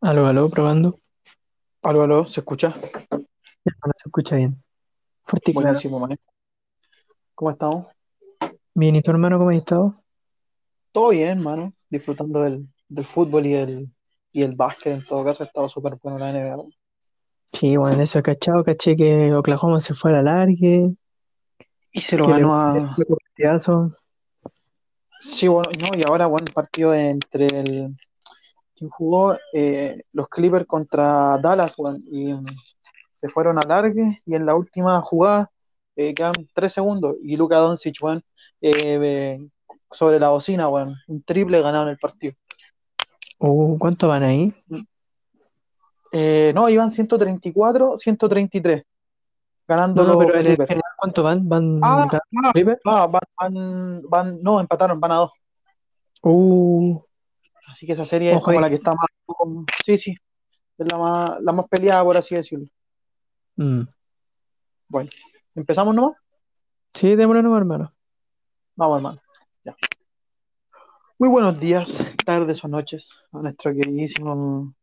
Aló, aló, probando. Aló, aló, ¿se escucha? No se escucha bien. Fuerte claro. Buenísimo. ¿Cómo estamos? Bien, ¿y tu hermano cómo has estado? Todo bien, mano. Disfrutando del, del fútbol y el, y el básquet. En todo caso, ha estado súper bueno la NBA. Sí, bueno, eso he cachado, caché que Oklahoma se fue a la largue, Y se lo ganó a. Sí, bueno, no, y ahora, bueno, el partido entre el. ¿Quién jugó? Eh, los Clippers contra Dallas, bueno, y mm, se fueron a largue. Y en la última jugada eh, quedan tres segundos. Y Luka Doncic, bueno, eh, sobre la bocina, bueno, un triple ganado en el partido. Uh, ¿cuánto van ahí? Eh, no, iban 134, 133, ganando No, no, pero en el general, ¿cuánto van? ¿Van Ah, ganando ah, ah, van, van, van- no, empataron, van a dos. Uh, Así que esa serie es como la que está más, sí, sí, es la más, la más peleada, por así decirlo. Mm. Bueno, ¿empezamos nomás? Sí, démosle nomás, hermano. Vamos, hermano. Ya. Muy buenos días, tardes o noches a nuestro queridísimo,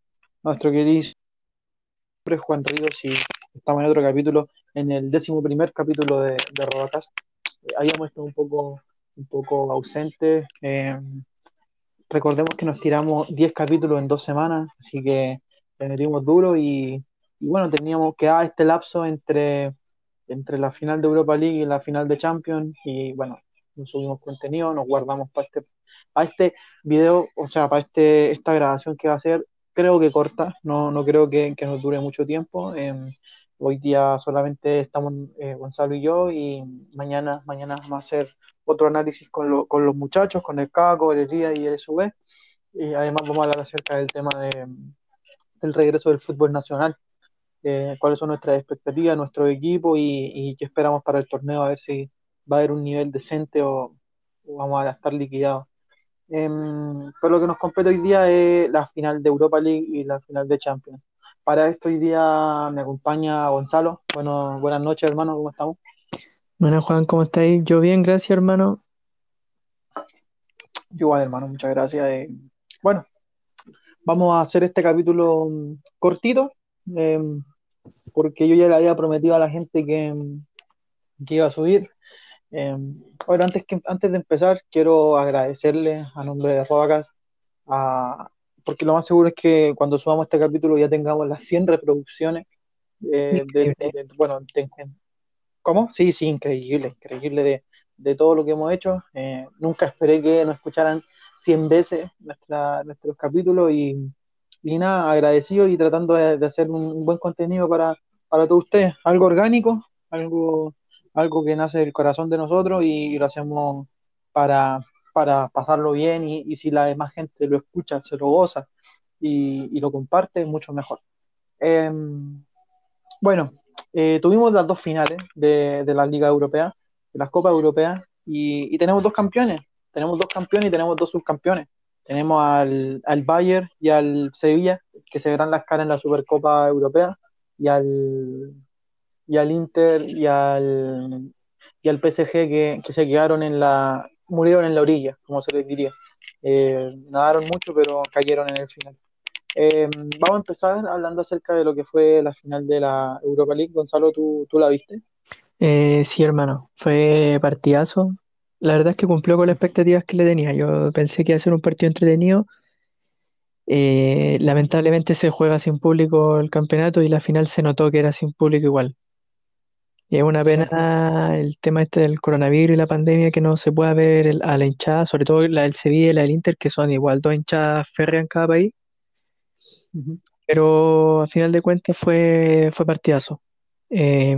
a nuestro queridísimo Juan Ríos y estamos en otro capítulo, en el décimo primer capítulo de, de Robacast. Eh, Habíamos estado un poco, un poco ausentes. eh, recordemos que nos tiramos 10 capítulos en dos semanas, así que le metimos duro y, y bueno, teníamos que dar este lapso entre, entre la final de Europa League y la final de Champions y bueno, no subimos contenido, nos guardamos para este, para este video, o sea, para este, esta grabación que va a ser, creo que corta, no, no creo que, que nos dure mucho tiempo. eh, hoy día solamente estamos eh, Gonzalo y yo y mañana, mañana vamos a hacer otro análisis con, lo- con los muchachos, con el Caco, el Elías y el SV. Y además vamos a hablar acerca del tema de, del regreso del fútbol nacional, eh, cuáles son nuestras expectativas, nuestro equipo y, y qué esperamos para el torneo, a ver si va a haber un nivel decente o, o vamos a estar liquidados. Em, pero lo que nos compete hoy día es la final de Europa League y la final de Champions. Para esto hoy día me acompaña Gonzalo. Bueno, buenas noches, hermano, ¿cómo estamos? Bueno, Juan, ¿cómo estáis? Yo bien, gracias, hermano. Yo igual, hermano, muchas gracias. eh. bueno, vamos a hacer este capítulo mm, cortito, em, porque yo ya le había prometido a la gente que, mm, que iba a subir. Em, bueno, antes que, antes de empezar, quiero agradecerle a nombre de Robacas, a- porque lo más seguro es que cuando subamos este capítulo ya tengamos las 100 reproducciones. eh, de, bueno, de- ¿cómo? Sí, sí, increíble, increíble de, de todo lo que hemos hecho. Eh, nunca esperé que nos escucharan 100 veces nuestra- nuestros capítulos y, y nada, agradecido y tratando de, hacer un, un buen contenido para, para todos ustedes, algo orgánico, algo, algo que nace del corazón de nosotros y, lo hacemos para, para pasarlo bien y, y si la demás gente lo escucha, se lo goza y, y lo comparte, mucho mejor. Em, bueno, eh, tuvimos las dos finales de, de la Liga Europea, de las Copas Europeas, y, y tenemos dos campeones. Tenemos dos campeones y tenemos dos subcampeones. Tenemos al, al Bayern y al Sevilla, que se verán las caras en la Supercopa Europea, y al, y al Inter y al, y al PSG que, que se quedaron en la, murieron en la orilla, como se les diría. Eh, nadaron mucho, pero cayeron en el final. Eh, vamos a empezar hablando acerca de lo que fue la final de la Europa League. Gonzalo, ¿tú, tú la viste? Eh, sí, hermano, fue partidazo. La verdad es que cumplió con las expectativas que le tenía. Yo pensé que iba a ser un partido entretenido. Lamentablemente se juega sin público el campeonato y la final se notó que era sin público igual. Y es una pena el tema este del coronavirus y la pandemia que no se pueda ver el- a la hinchada, sobre todo la del Sevilla y la del Inter, que son igual dos hinchadas férreas en cada país. Ujú. Pero al final de cuentas fue, fue partidazo. Eh,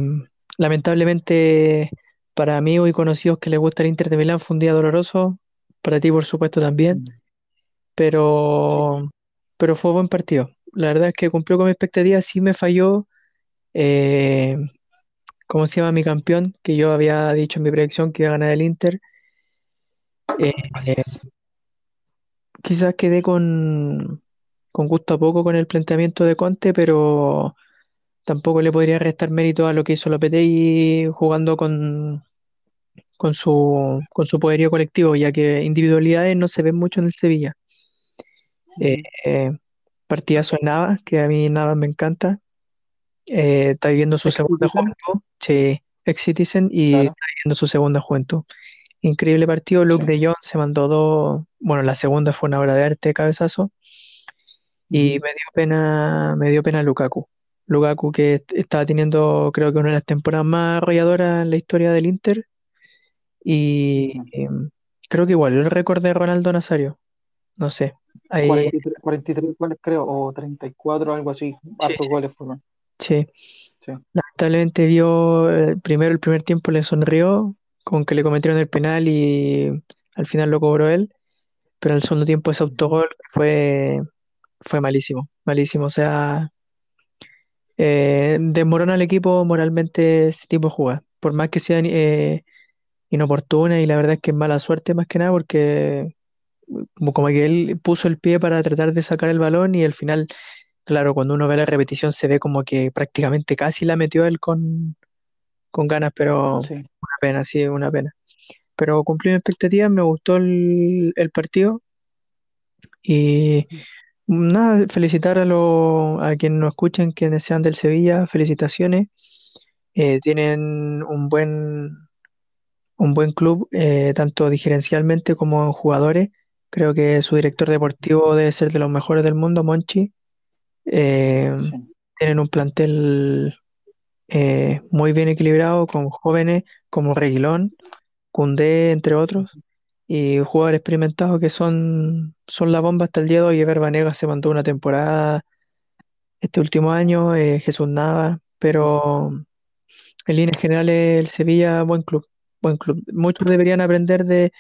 lamentablemente, para amigos y conocidos que les gusta el Inter de Milán, fue un día doloroso. Para ti, por supuesto, también. Pero, pero fue buen partido. La verdad es que cumplió con mi expectativa. Sí me falló. eh, ¿cómo se llama mi campeón? Que yo había dicho en mi predicción que iba a ganar el Inter. Eh, es. quizás quedé con, con gusto a poco con el planteamiento de Conte, pero tampoco le podría restar mérito a lo que hizo Lopetegui jugando con, con su, con su poderío colectivo, ya que individualidades no se ven mucho en el Sevilla. Eh, eh, partidazo en Navas, que a mí Navas me encanta. Eh, está viviendo su segunda juventud, sí, ex Citizen, y está viviendo su segunda juventud. Increíble partido. Luke de Jong se mandó dos. Bueno, la segunda fue una obra de arte, cabezazo. Y me dio pena, me dio pena Lukaku. Lukaku que estaba teniendo, creo que una de las temporadas más arrolladoras en la historia del Inter. Y em, creo que igual el récord de Ronaldo Nazario. No sé. 43, goles creo, o 34, algo así. Hartos goles fueron. Sí. Lamentablemente vio eh, primero el primer tiempo le sonrió con que le cometieron el penal y al final lo cobró él, pero el segundo tiempo ese autogol fue, fue malísimo, malísimo, o sea, eh, desmorona al equipo moralmente ese tipo de jugadas, por más que sean eh, inoportuna y la verdad es que es mala suerte más que nada porque como que él puso el pie para tratar de sacar el balón y al final, claro, cuando uno ve la repetición se ve como que prácticamente casi la metió él con, con ganas, pero una pena, sí, una pena. Pero cumplí mi expectativas, me gustó el, partido y nada, felicitar a, lo, a quienes nos escuchen, quienes sean del Sevilla, felicitaciones. Eh, tienen un buen, un buen club, eh, tanto diferencialmente como en jugadores. Creo que su director deportivo debe ser de los mejores del mundo, Monchi. Eh, tienen un plantel eh, muy bien equilibrado con jóvenes como Reguilón, Cundé, entre otros, y jugadores experimentados que son, son la bomba hasta el día de hoy. Ever Banega se mandó una temporada este último año, eh, Jesús Nava, pero en líneas generales el Sevilla, buen club, buen club. Muchos deberían aprender de,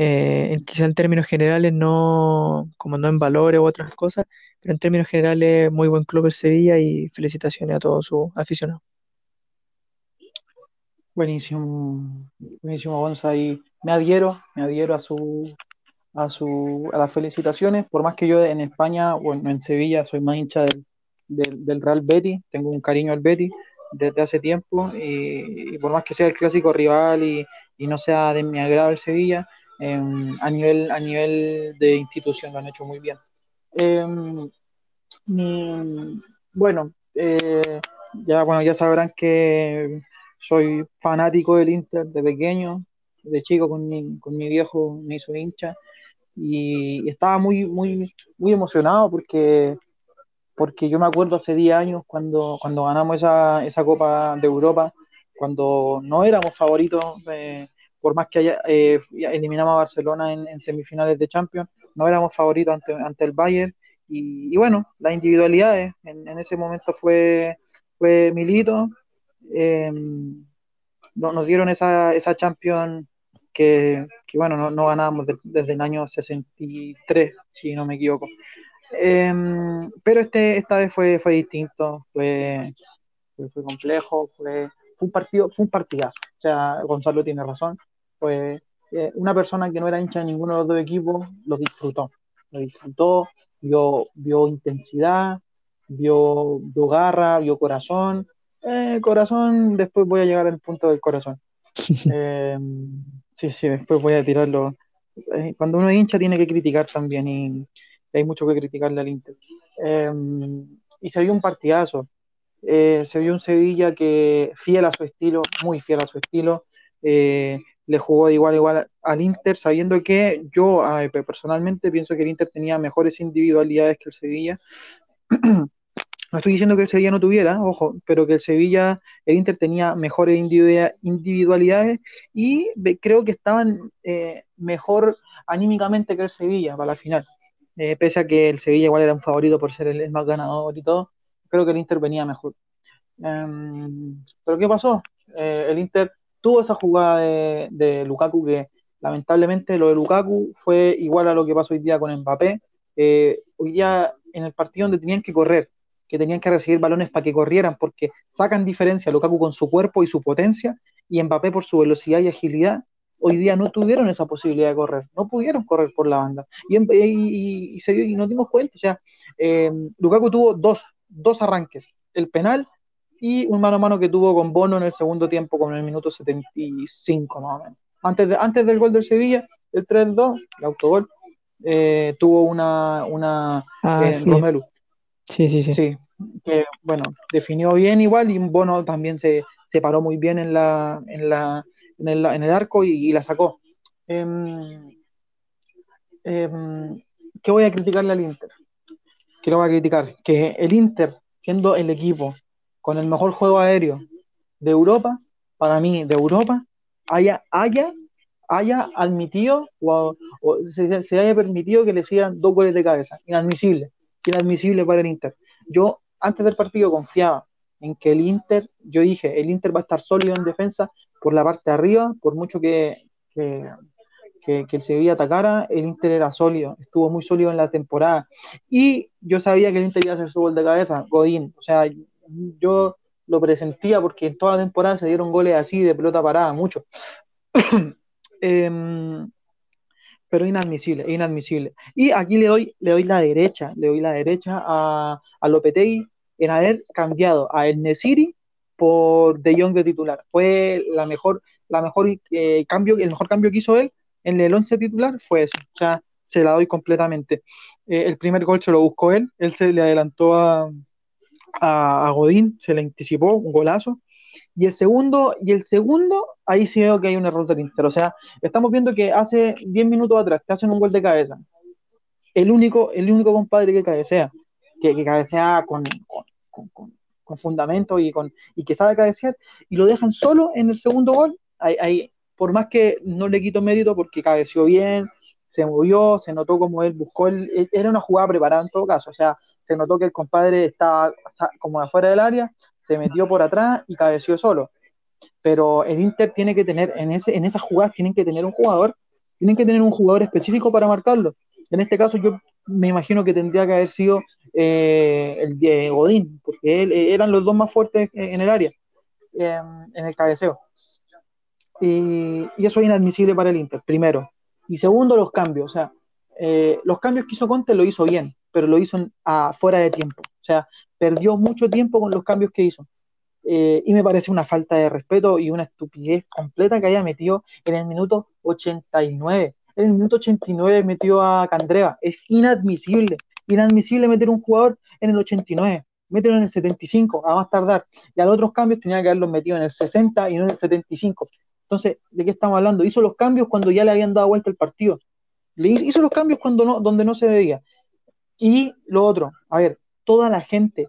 eh, quizá en términos generales, no, como no en valores u otras cosas, pero en términos generales, muy buen club el Sevilla y felicitaciones a todos sus aficionados. Buenísimo, buenísimo Gonza y me adhiero, me adhiero a su a su a las felicitaciones, por más que yo en España, bueno, en Sevilla soy más hincha del, Real Betis, tengo un cariño al Betis desde hace tiempo y, por más que sea el clásico rival y, no sea de mi agrado el Sevilla, a nivel a nivel de institución lo han hecho muy bien. Em, bueno, eh, ya bueno ya sabrán que soy fanático del Inter de pequeño, de chico con mi, con mi viejo me hizo hincha y estaba muy, muy, muy emocionado porque, porque yo me acuerdo hace 10 años cuando, cuando ganamos esa, esa Copa de Europa, cuando no éramos favoritos, eh, por más que haya, eh, eliminamos a Barcelona en, semifinales de Champions, no éramos favoritos ante, ante el Bayern y, bueno, las individualidades en, ese momento fue, fue Milito, eh, nos dieron esa, esa Champions que, bueno, no, ganábamos desde el año 63, si no me equivoco. Em, pero este, esta vez fue, fue distinto, fue, fue, complejo, fue, un partido, fue un partidazo. O sea, Gonzalo tiene razón. Fue eh, una persona que no era hincha de ninguno de los dos equipos, lo disfrutó. Lo disfrutó, vio, vio intensidad, vio, vio garra, vio corazón, eh, corazón, después voy a llegar al punto del corazón. Eh, sí, sí, después voy a tirarlo. Eh, cuando uno es hincha tiene que criticar también y hay mucho que criticarle al Inter. y se vio un partidazo. se vio un Sevilla que fiel a su estilo, muy fiel a su estilo, le jugó de igual a igual al Inter, sabiendo que yo personalmente pienso que el Inter tenía mejores individualidades que el Sevilla. No estoy diciendo que el Sevilla no tuviera, ojo, pero que el Sevilla, el Inter tenía mejores individualidades y creo que estaban eh, mejor anímicamente que el Sevilla para la final. Eh, pese a que el Sevilla igual era un favorito por ser el, más ganador y todo, creo que el Inter venía mejor. Em, pero ¿qué pasó? Eh, el Inter tuvo esa jugada de, de, Lukaku que lamentablemente lo de Lukaku fue igual a lo que pasó hoy día con Mbappé. hoy día en el partido donde tenían que correr, que tenían que recibir balones para que corrieran, porque sacan diferencia Lukaku con su cuerpo y su potencia, y Mbappé por su velocidad y agilidad, hoy día no tuvieron esa posibilidad de correr, no pudieron correr por la banda. Y, y, y, nos dimos cuenta, o sea, eh, Lukaku tuvo dos, dos arranques, el penal y un mano a mano que tuvo con Bono en el segundo tiempo, con el minuto 75 más o menos. Antes, de, antes del gol del Sevilla, el 3-2, el autogol, eh, tuvo una, una Ah, eh, sí, Romelu. sí, sí, sí. Sí, que bueno, definió bien igual y Bono también se, se paró muy bien en la, en la, en el, en el arco y, y la sacó. Em, em, ¿qué voy a criticarle al Inter? ¿Qué le voy a criticar? Que el Inter, siendo el equipo con el mejor juego aéreo de Europa, para mí, de Europa, haya, haya, haya admitido o, se, se haya permitido que le sigan dos goles de cabeza. Inadmisible, inadmisible para el Inter. Yo antes del partido confiaba en que el Inter, yo dije, el Inter va a estar sólido en defensa por la parte de arriba, por mucho que, que, que, que el Sevilla atacara, el Inter era sólido, estuvo muy sólido en la temporada. Y yo sabía que el Inter iba a hacer su gol de cabeza, Godín. O sea, yo lo presentía porque en toda la temporada se dieron goles así de pelota parada, mucho. eh, pero inadmisible, inadmisible. Y aquí le doy, le doy la derecha, le doy la derecha a, a Lopetegui en haber cambiado a El Nesiri por De Jong de titular. Fue la mejor, la mejor eh, cambio, el mejor cambio que hizo él en el 11 titular fue eso. O sea, se la doy completamente. Eh, el primer gol se lo buscó él, él se le adelantó a, a, a Godín, se le anticipó, un golazo. Y el segundo, y el segundo, ahí sí veo que hay un error del Inter. O sea, estamos viendo que hace 10 minutos atrás te hacen un gol de cabeza. El único, el único compadre que cabecea, que, que cabecea con, con, con, con, fundamento y, con, y que sabe cabecear, y lo dejan solo en el segundo gol. Ahí, ahí, por más que no le quito mérito porque cabeció bien, se movió, se notó como él buscó, el, era una jugada preparada en todo caso. Se notó que el compadre estaba como afuera del área, se metió por atrás y cabeció solo. Pero el Inter tiene que tener, en, ese, en esas jugadas tienen que tener un jugador, tienen que tener un jugador específico para marcarlo. En este caso yo me imagino que tendría que haber sido eh, el de Godín, porque él, eh, eran los dos más fuertes en el área, eh, en el cabeceo. Y, eso es inadmisible para el Inter, primero. Y segundo, los cambios. O sea, eh, los cambios que hizo Conte lo hizo bien, pero lo hizo a, fuera de tiempo. O sea, perdió mucho tiempo con los cambios que hizo. Eh, y me parece una falta de respeto y una estupidez completa que haya metido en el minuto 89. En el minuto 89 metió a Candreva. Es inadmisible. Inadmisible meter un jugador en el 89. Mételo en el 75, a más tardar. Y a los otros cambios tenía que haberlos metido en el 60 y no en el 75. Entonces, ¿de qué estamos hablando? Hizo los cambios cuando ya le habían dado vuelta el partido. Le hizo los cambios cuando no, donde no se debía. Y lo otro, a ver, toda la gente,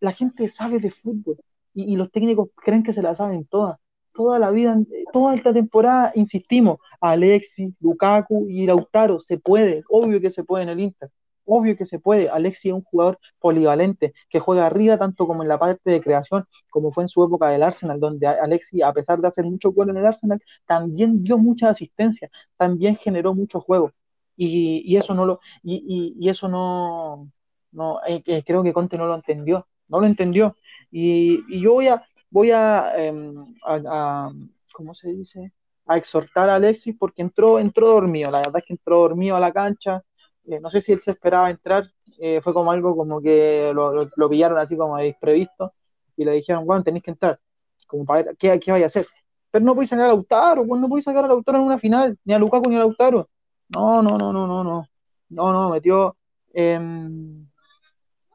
la gente sabe de fútbol y, los técnicos creen que se la saben todas. Toda la vida, toda esta temporada, insistimos, Alexis, Lukaku y Lautaro, se puede, obvio que se puede en el Inter, obvio que se puede. Alexis es un jugador polivalente que juega arriba tanto como en la parte de creación, como fue en su época del Arsenal, donde Alexis, a pesar de hacer mucho gol en el Arsenal, también dio mucha asistencia, también generó mucho juego. Y, eso no lo, y, y, eso no, no eh, creo que Conte no lo entendió, no lo entendió. Y, yo voy a, voy a, eh, a, ¿cómo se dice? A exhortar a Alexis porque entró, entró dormido, la verdad es que entró dormido a la cancha, eh, no sé si él se esperaba entrar, eh, fue como algo como que lo, pillaron así como de imprevisto y le dijeron, bueno, tenéis que entrar, como para qué, qué vaya a hacer. Pero no podéis sacar a Lautaro, no podéis sacar a Lautaro en una final, ni a Lukaku ni a Lautaro. No, no, no, no, no, no. No, no, metió eh,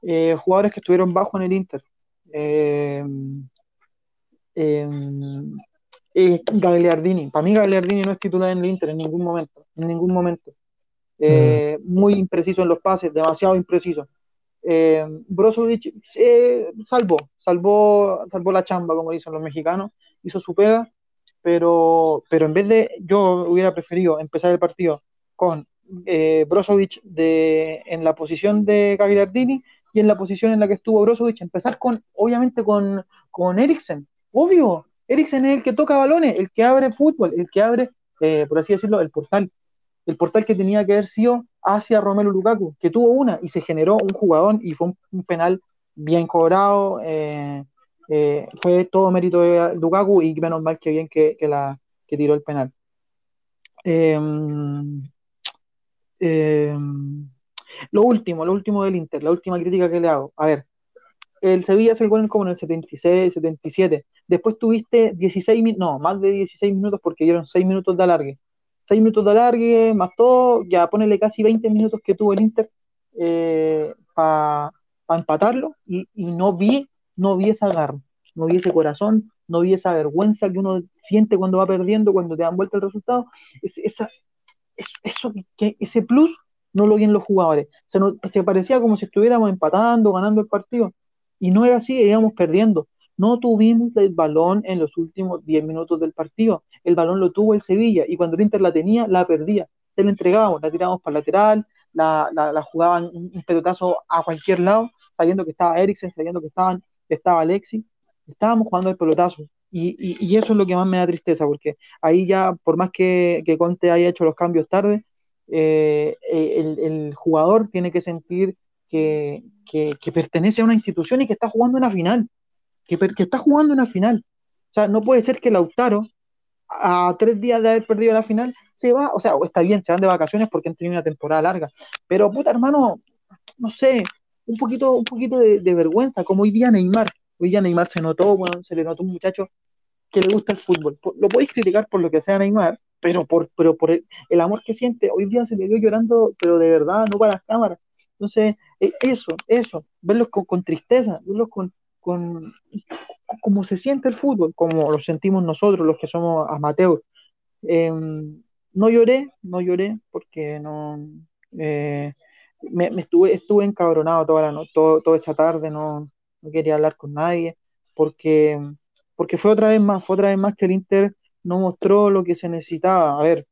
eh, jugadores que estuvieron bajo en el Inter. Eh, Gagliardini. Para mí Gagliardini no es titular en el Inter en ningún momento. En ningún momento. Mm. Muy impreciso en los pases, demasiado impreciso. Eh, Brozovic eh, salvó, salvó, salvó la chamba, como dicen los mexicanos, hizo su pega, pero, pero en vez de, yo hubiera preferido empezar el partido con eh, Brozovic de, en la posición de Gagliardini y en la posición en la que estuvo Brozovic, empezar con, obviamente, con, con Eriksen, obvio, Eriksen es el que toca balones, el que abre fútbol, el que abre, eh, por así decirlo, el portal, el portal que tenía que haber sido hacia Romelu Lukaku, que tuvo una y se generó un jugador y fue un, penal bien cobrado, eh, eh, fue todo mérito de Lukaku y menos mal que bien que, que la, que tiró el penal. Eh, eh, lo último, lo último del Inter, la última crítica que le hago. A ver, el Sevilla hace el gol como en el 76, 77. Después tuviste 16 minutos, no, más de 16 minutos porque dieron 6 minutos de alargue. 6 minutos de alargue, más todo, ya ponele casi 20 minutos que tuvo el Inter eh, para empatarlo y, no vi, no vi esa garra, no vi ese corazón, no vi esa vergüenza que uno siente cuando va perdiendo, cuando te dan vuelta el resultado. esa, eso, que, ese plus no lo los jugadores. Se, se parecía como si estuviéramos empatando, ganando el partido. Y no era así, íbamos perdiendo. No tuvimos el balón en los últimos 10 minutos del partido. El balón lo tuvo el Sevilla y cuando el Inter la tenía, la perdía. Se la entregábamos, la tirábamos para lateral, la, la, jugaban un, pelotazo a cualquier lado, sabiendo que estaba Eriksen, sabiendo que, estaban, estaba Alexi. Estábamos jugando el pelotazo. Y, eso es lo que más me da tristeza, porque ahí ya, por más que, que Conte haya hecho los cambios tarde, eh, el, el, jugador tiene que sentir que, que, pertenece a una institución y que está jugando una final, que, que está jugando una final. O sea, no puede ser que Lautaro, a tres días de haber perdido la final, se va, o sea, está bien, se van de vacaciones porque han tenido una temporada larga, pero puta hermano, no sé, un poquito, un poquito de, vergüenza, como hoy día Neymar, hoy día Neymar se notó, bueno, se le notó un muchacho que le gusta el fútbol, lo podéis criticar por lo que sea Neymar, pero por, pero por el, el, amor que siente, hoy día se le vio llorando, pero de verdad, no para las cámaras, entonces, eh, eso, eso, verlos con, tristeza, verlos con, con cómo se siente el fútbol, como lo sentimos nosotros, los que somos amateurs. Em, no lloré, no lloré, porque no eh, me, estuve, estuve encabronado toda la noche, toda esa tarde, no, no, quería hablar con nadie, porque, porque fue otra vez más, fue otra vez más que el Inter no mostró lo que se necesitaba. A ver,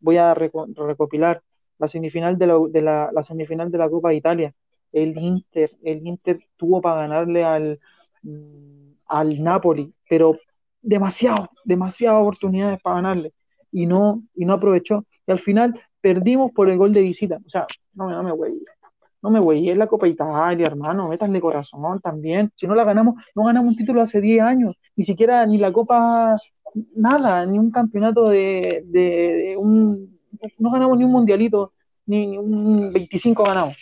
voy a recopilar la semifinal de la, de la, semifinal de la Copa de Italia. El Inter, el Inter tuvo para ganarle al, mm, al Napoli, pero demasiado, demasiadas oportunidades para ganarle y no, y no aprovechó. Y al final perdimos por el gol de visita. O sea, no, me güey. No me güey, es la Copa de Italia, hermano, métanle corazón también. Si no la ganamos, no ganamos un título hace 10 años, ni siquiera ni la Copa, nada, ni un campeonato de, un no ganamos ni un mundialito, ni, un 25 ganamos.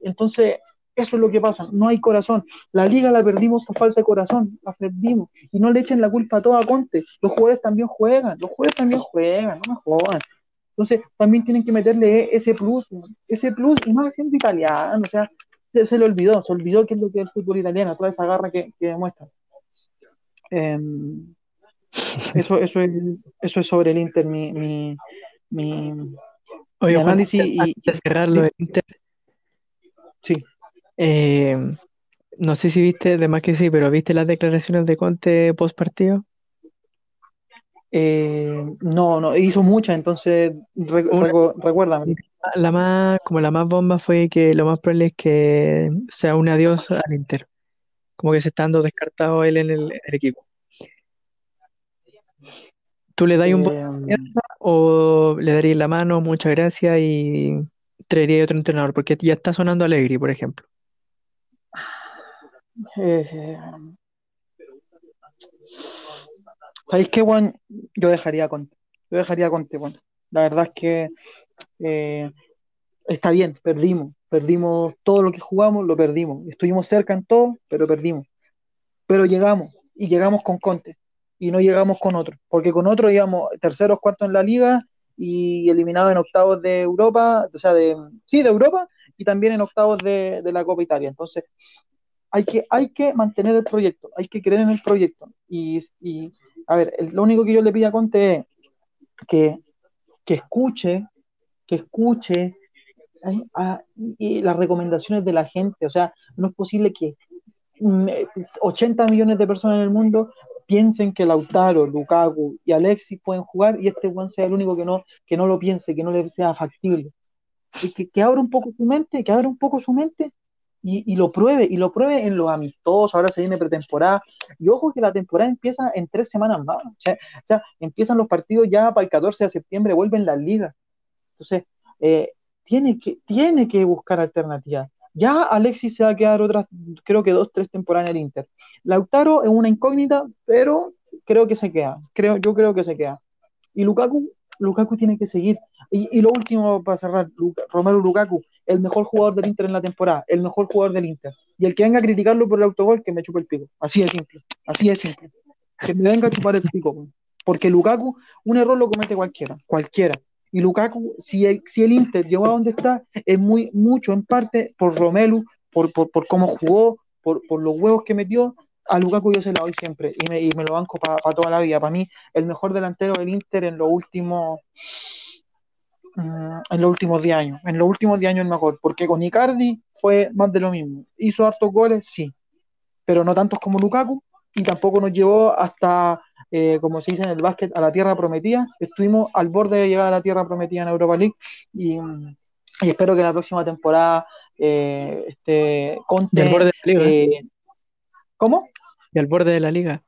Entonces, eso es lo que pasa, no hay corazón. La liga la perdimos por falta de corazón, la perdimos. Y no le echen la culpa a todo a Conte. Los jugadores también juegan, los jugadores también juegan, no me jodan. Entonces, también tienen que meterle ese plus, ese plus, y más siendo italiano, o sea, se, le olvidó, se olvidó qué es lo que es el fútbol italiano, toda esa garra que, que demuestra. Em, eso, eso, es, eso es sobre el Inter, mi, mi, mi, análisis y, cerrarlo el Inter. Sí. Eh, no sé si viste, además que sí, pero ¿viste las declaraciones de Conte post partido? Eh, no, no, hizo muchas, entonces recuérdame. La más, como la más bomba fue que lo más probable es que sea un adiós al Inter. Como que se está dando descartado él en el equipo. ¿Tú le das un buen eh, o le darías la mano, muchas gracias y traería otro entrenador? Porque ya está sonando Alegri, por ejemplo. Eh, ¿Sabéis qué, Juan? Yo dejaría con Yo dejaría Conte, bueno. La verdad es que eh, está bien, perdimos. Perdimos todo lo que jugamos, lo perdimos. Estuvimos cerca en todo, pero perdimos. Pero llegamos, y llegamos con Conte y no llegamos con otro, porque con otro íbamos terceros, cuartos en la liga y eliminados en octavos de Europa, o sea, de, sí, de Europa y también en octavos de, la Copa Italia. Entonces, hay que, hay que mantener el proyecto, hay que creer en el proyecto. Y, a ver, lo único que yo le pido a Conte es que, que escuche, que escuche y las recomendaciones de la gente. O sea, no es posible que 80 mm, millones de personas en el mundo piensen que Lautaro, Lukaku y Alexis pueden jugar y este Juan sea el único que no, que no lo piense, que no le sea factible. Que, que abra un poco su mente, que abra un poco su mente y, y, lo pruebe, y lo pruebe en los amistosos, ahora se viene pretemporada, y ojo que la temporada empieza en tres semanas más, o sea, o sea empiezan los partidos ya para el 14 de septiembre, vuelven las ligas. Entonces, eh, tiene, que, tiene que buscar alternativas. Ya Alexis se va a quedar otras, creo que dos, tres temporadas en el Inter. Lautaro es una incógnita, pero creo que se queda. Creo, yo creo que se queda. Y Lukaku, Lukaku tiene que seguir. Y, lo último para cerrar, Romero Lukaku, el mejor jugador del Inter en la temporada, el mejor jugador del Inter. Y el que venga a criticarlo por el autogol, que me chupe el pico. Así de simple, así de simple. Que me venga a chupar el pico. Porque Lukaku, un error lo comete cualquiera, cualquiera. Y Lukaku, si el, si el Inter llegó a donde está, es muy, mucho en parte por Romelu, por, cómo jugó, por, los huevos que metió. A Lukaku yo se la doy siempre y me, y me lo banco para toda la vida. Para mí, el mejor delantero del Inter en los últimos mm, en los últimos 10 años. En los últimos 10 años el mejor, porque con Icardi fue más de lo mismo. Hizo hartos goles, sí, pero no tantos como Lukaku y tampoco nos llevó hasta eh, como se dice en el básquet, a la tierra prometida. Estuvimos al borde de llegar a la tierra prometida en Europa League y, espero que la próxima temporada eh, este, Conte... al borde de la liga. Eh, ¿Cómo? Y al borde de la liga.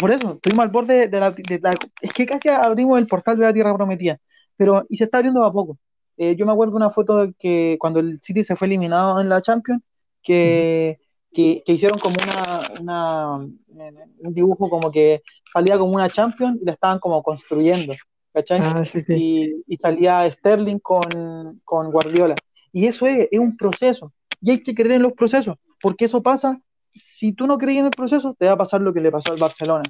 por eso, estuvimos al borde de la, Es que casi abrimos el portal de la tierra prometida, pero y se está abriendo a poco. yo me acuerdo de una foto de que cuando el City se fue eliminado en la Champions, que que, hicieron como una, un dibujo como que salía como una champion y la estaban como construyendo, ¿cachai? Ah, y, salía Sterling con, Guardiola. Y eso es, es, un proceso. Y hay que creer en los procesos, porque eso pasa, si tú no crees en el proceso, te va a pasar lo que le pasó al Barcelona,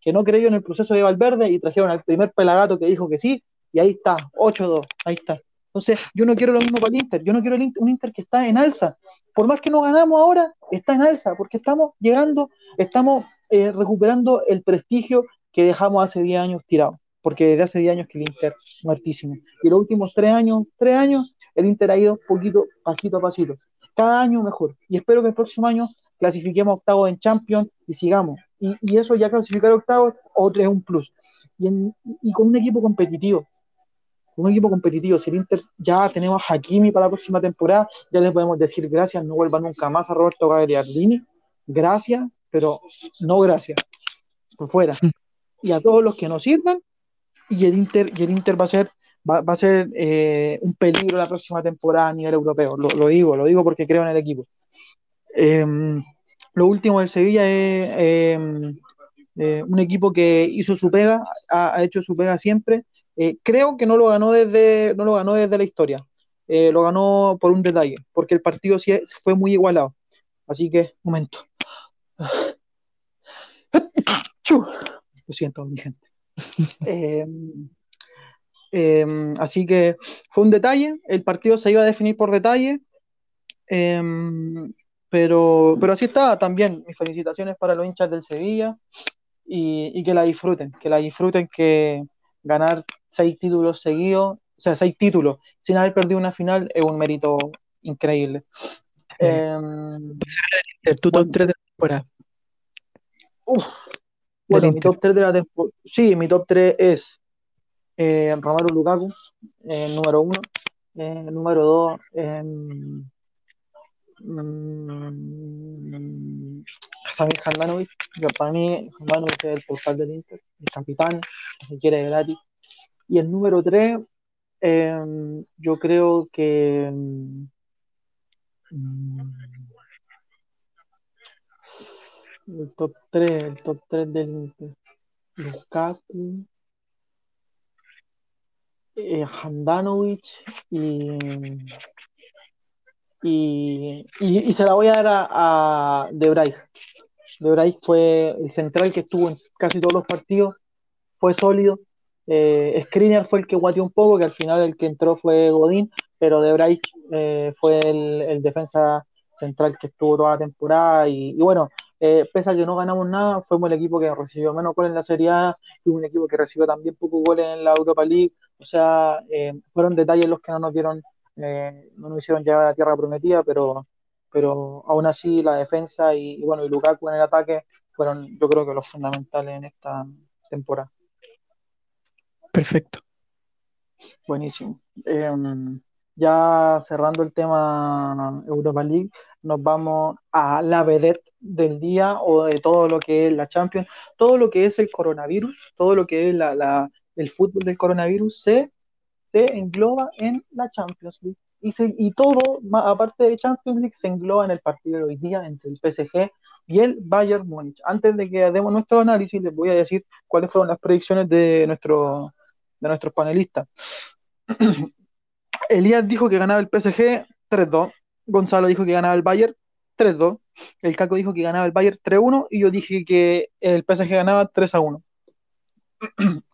que no creyó en el proceso de Valverde y trajeron al primer pelagato que dijo que sí, y ahí está, 8-2, ahí está. Entonces, yo no quiero lo mismo para el Inter, yo no quiero un Inter que está en alza. Por más que no ganamos ahora, está en alza, porque estamos llegando, estamos eh, recuperando el prestigio que dejamos hace 10 años tirado, porque desde hace 10 años que el Inter muertísimo. Y los últimos 3 años, 3 años, el Inter ha ido poquito, pasito a pasito. Cada año mejor. Y espero que el próximo año clasifiquemos octavos en Champions y sigamos. Y, eso ya clasificar octavos, otro es un plus. Y, y con un equipo competitivo, un equipo competitivo. Si el Inter ya tenemos a Hakimi para la próxima temporada, ya le podemos decir gracias, no vuelva nunca más a Roberto Gagliardini. Gracias, pero no gracias. Por fuera. Y a todos los que nos sirvan, y el Inter, y el Inter va a ser, va, a ser eh, un peligro la próxima temporada a nivel europeo. Lo, digo, lo digo porque creo en el equipo. Em, lo último del Sevilla es em, eh, un equipo que hizo su pega, ha, hecho su pega siempre, eh, creo que no lo ganó desde, no lo ganó desde la historia. Eh, lo ganó por un detalle, porque el partido sí fue muy igualado. Así que, momento. Lo siento, mi gente. Em, em, así que fue un detalle. El partido se iba a definir por detalle. Em, pero, pero así está también. Mis felicitaciones para los hinchas del Sevilla y, y que la disfruten, que la disfruten, que ganar seis títulos seguidos, o sea, seis títulos sin haber perdido una final es un mérito increíble. Eh, tu top 3 de la temporada. bueno, mi top 3 de la temporada. Sí, mi top 3 es eh, Romero Lukaku, eh, número 1. Eh, número 2, eh, mm, Samir Handanovic. Para mí, Handanovic es el portal del Inter, el capitán, si quiere gratis. Y el número 3, em, yo creo que mm, el top 3, el top 3 del. Lukaku, eh, Handanovic y, y, y, se la voy a dar a, a Debray. Debray fue el central que estuvo en casi todos los partidos, fue sólido, eh, fue el que guateó un poco, que al final el que entró fue Godín, pero De eh, fue el, defensa central que estuvo toda la temporada. Y, bueno, eh, pese a que no ganamos nada, fuimos el equipo que recibió menos goles en la Serie A, y un equipo que recibió también pocos goles en la Europa League. O sea, eh, fueron detalles los que no nos dieron, no nos hicieron llegar a la tierra prometida, pero, pero aún así la defensa y, y bueno, y Lukaku en el ataque fueron, yo creo que los fundamentales en esta temporada. Perfecto. Buenísimo. Em, ya cerrando el tema Europa League, nos vamos a la vedette del día o de todo lo que es la Champions, todo lo que es el coronavirus, todo lo que es la, el fútbol del coronavirus se, se engloba en la Champions League. y, se, y todo, aparte de Champions League, se engloba en el partido de hoy día entre el PSG y el Bayern Múnich. Antes de que demos nuestro análisis, les voy a decir cuáles fueron las predicciones de, nuestro, de nuestros panelistas. Elías dijo que ganaba el PSG 3-2, Gonzalo dijo que ganaba el Bayern 3-2, el Caco dijo que ganaba el Bayern 3-1 y yo dije que el PSG ganaba 3-1.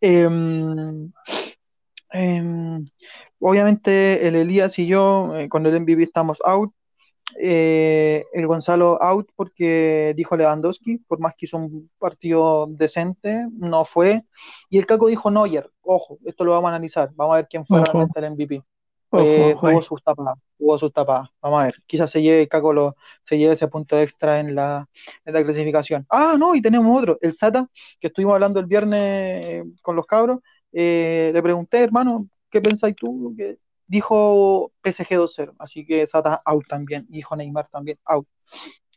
Em, em, obviamente el Elías y yo eh, con el MVP estamos out. Eh, el Gonzalo out porque dijo Lewandowski, por más que hizo un partido decente, no fue. Y el Caco dijo Neuer, ojo, esto lo vamos a analizar, vamos a ver quién fue realmente el MVP. Eh, tuvo sus tapadas, tuvo sus tapadas. Vamos a ver, quizás se lleve Caco lo, se lleve ese punto extra en la, en la clasificación. Ah, no, y tenemos otro, el Sata, que estuvimos hablando el viernes eh, con los cabros. le pregunté, hermano, ¿qué pensáis tú? Que dijo PSG 2-0, así que Sata out también, dijo Neymar también out.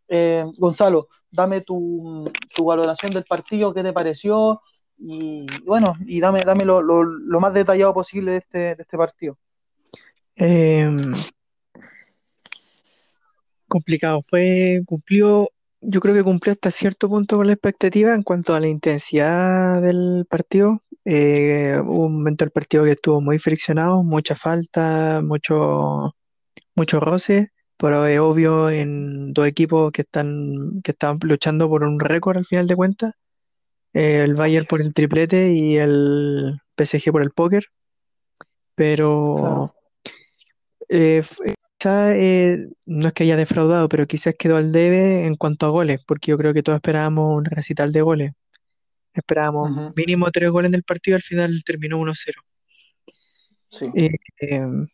Eh, Gonzalo, dame tu, valoración del partido, qué te pareció, y bueno, y dame, dame lo, más detallado posible de este, de este partido. Em, complicado, fue, cumplió, yo creo que cumplió hasta cierto punto con la expectativa en cuanto a la intensidad del partido, eh, hubo un momento del partido que estuvo muy friccionado, mucha falta, mucho, mucho roce, pero es obvio en dos equipos que están, que están luchando por un récord al final de cuentas, eh, el Bayern por el triplete y el PSG por el póker, pero eh, no es que haya defraudado, pero quizás quedó al debe en cuanto a goles, porque yo creo que todos esperábamos un recital de goles. Esperábamos mínimo tres goles en el partido, al final terminó 1-0. Eh, em,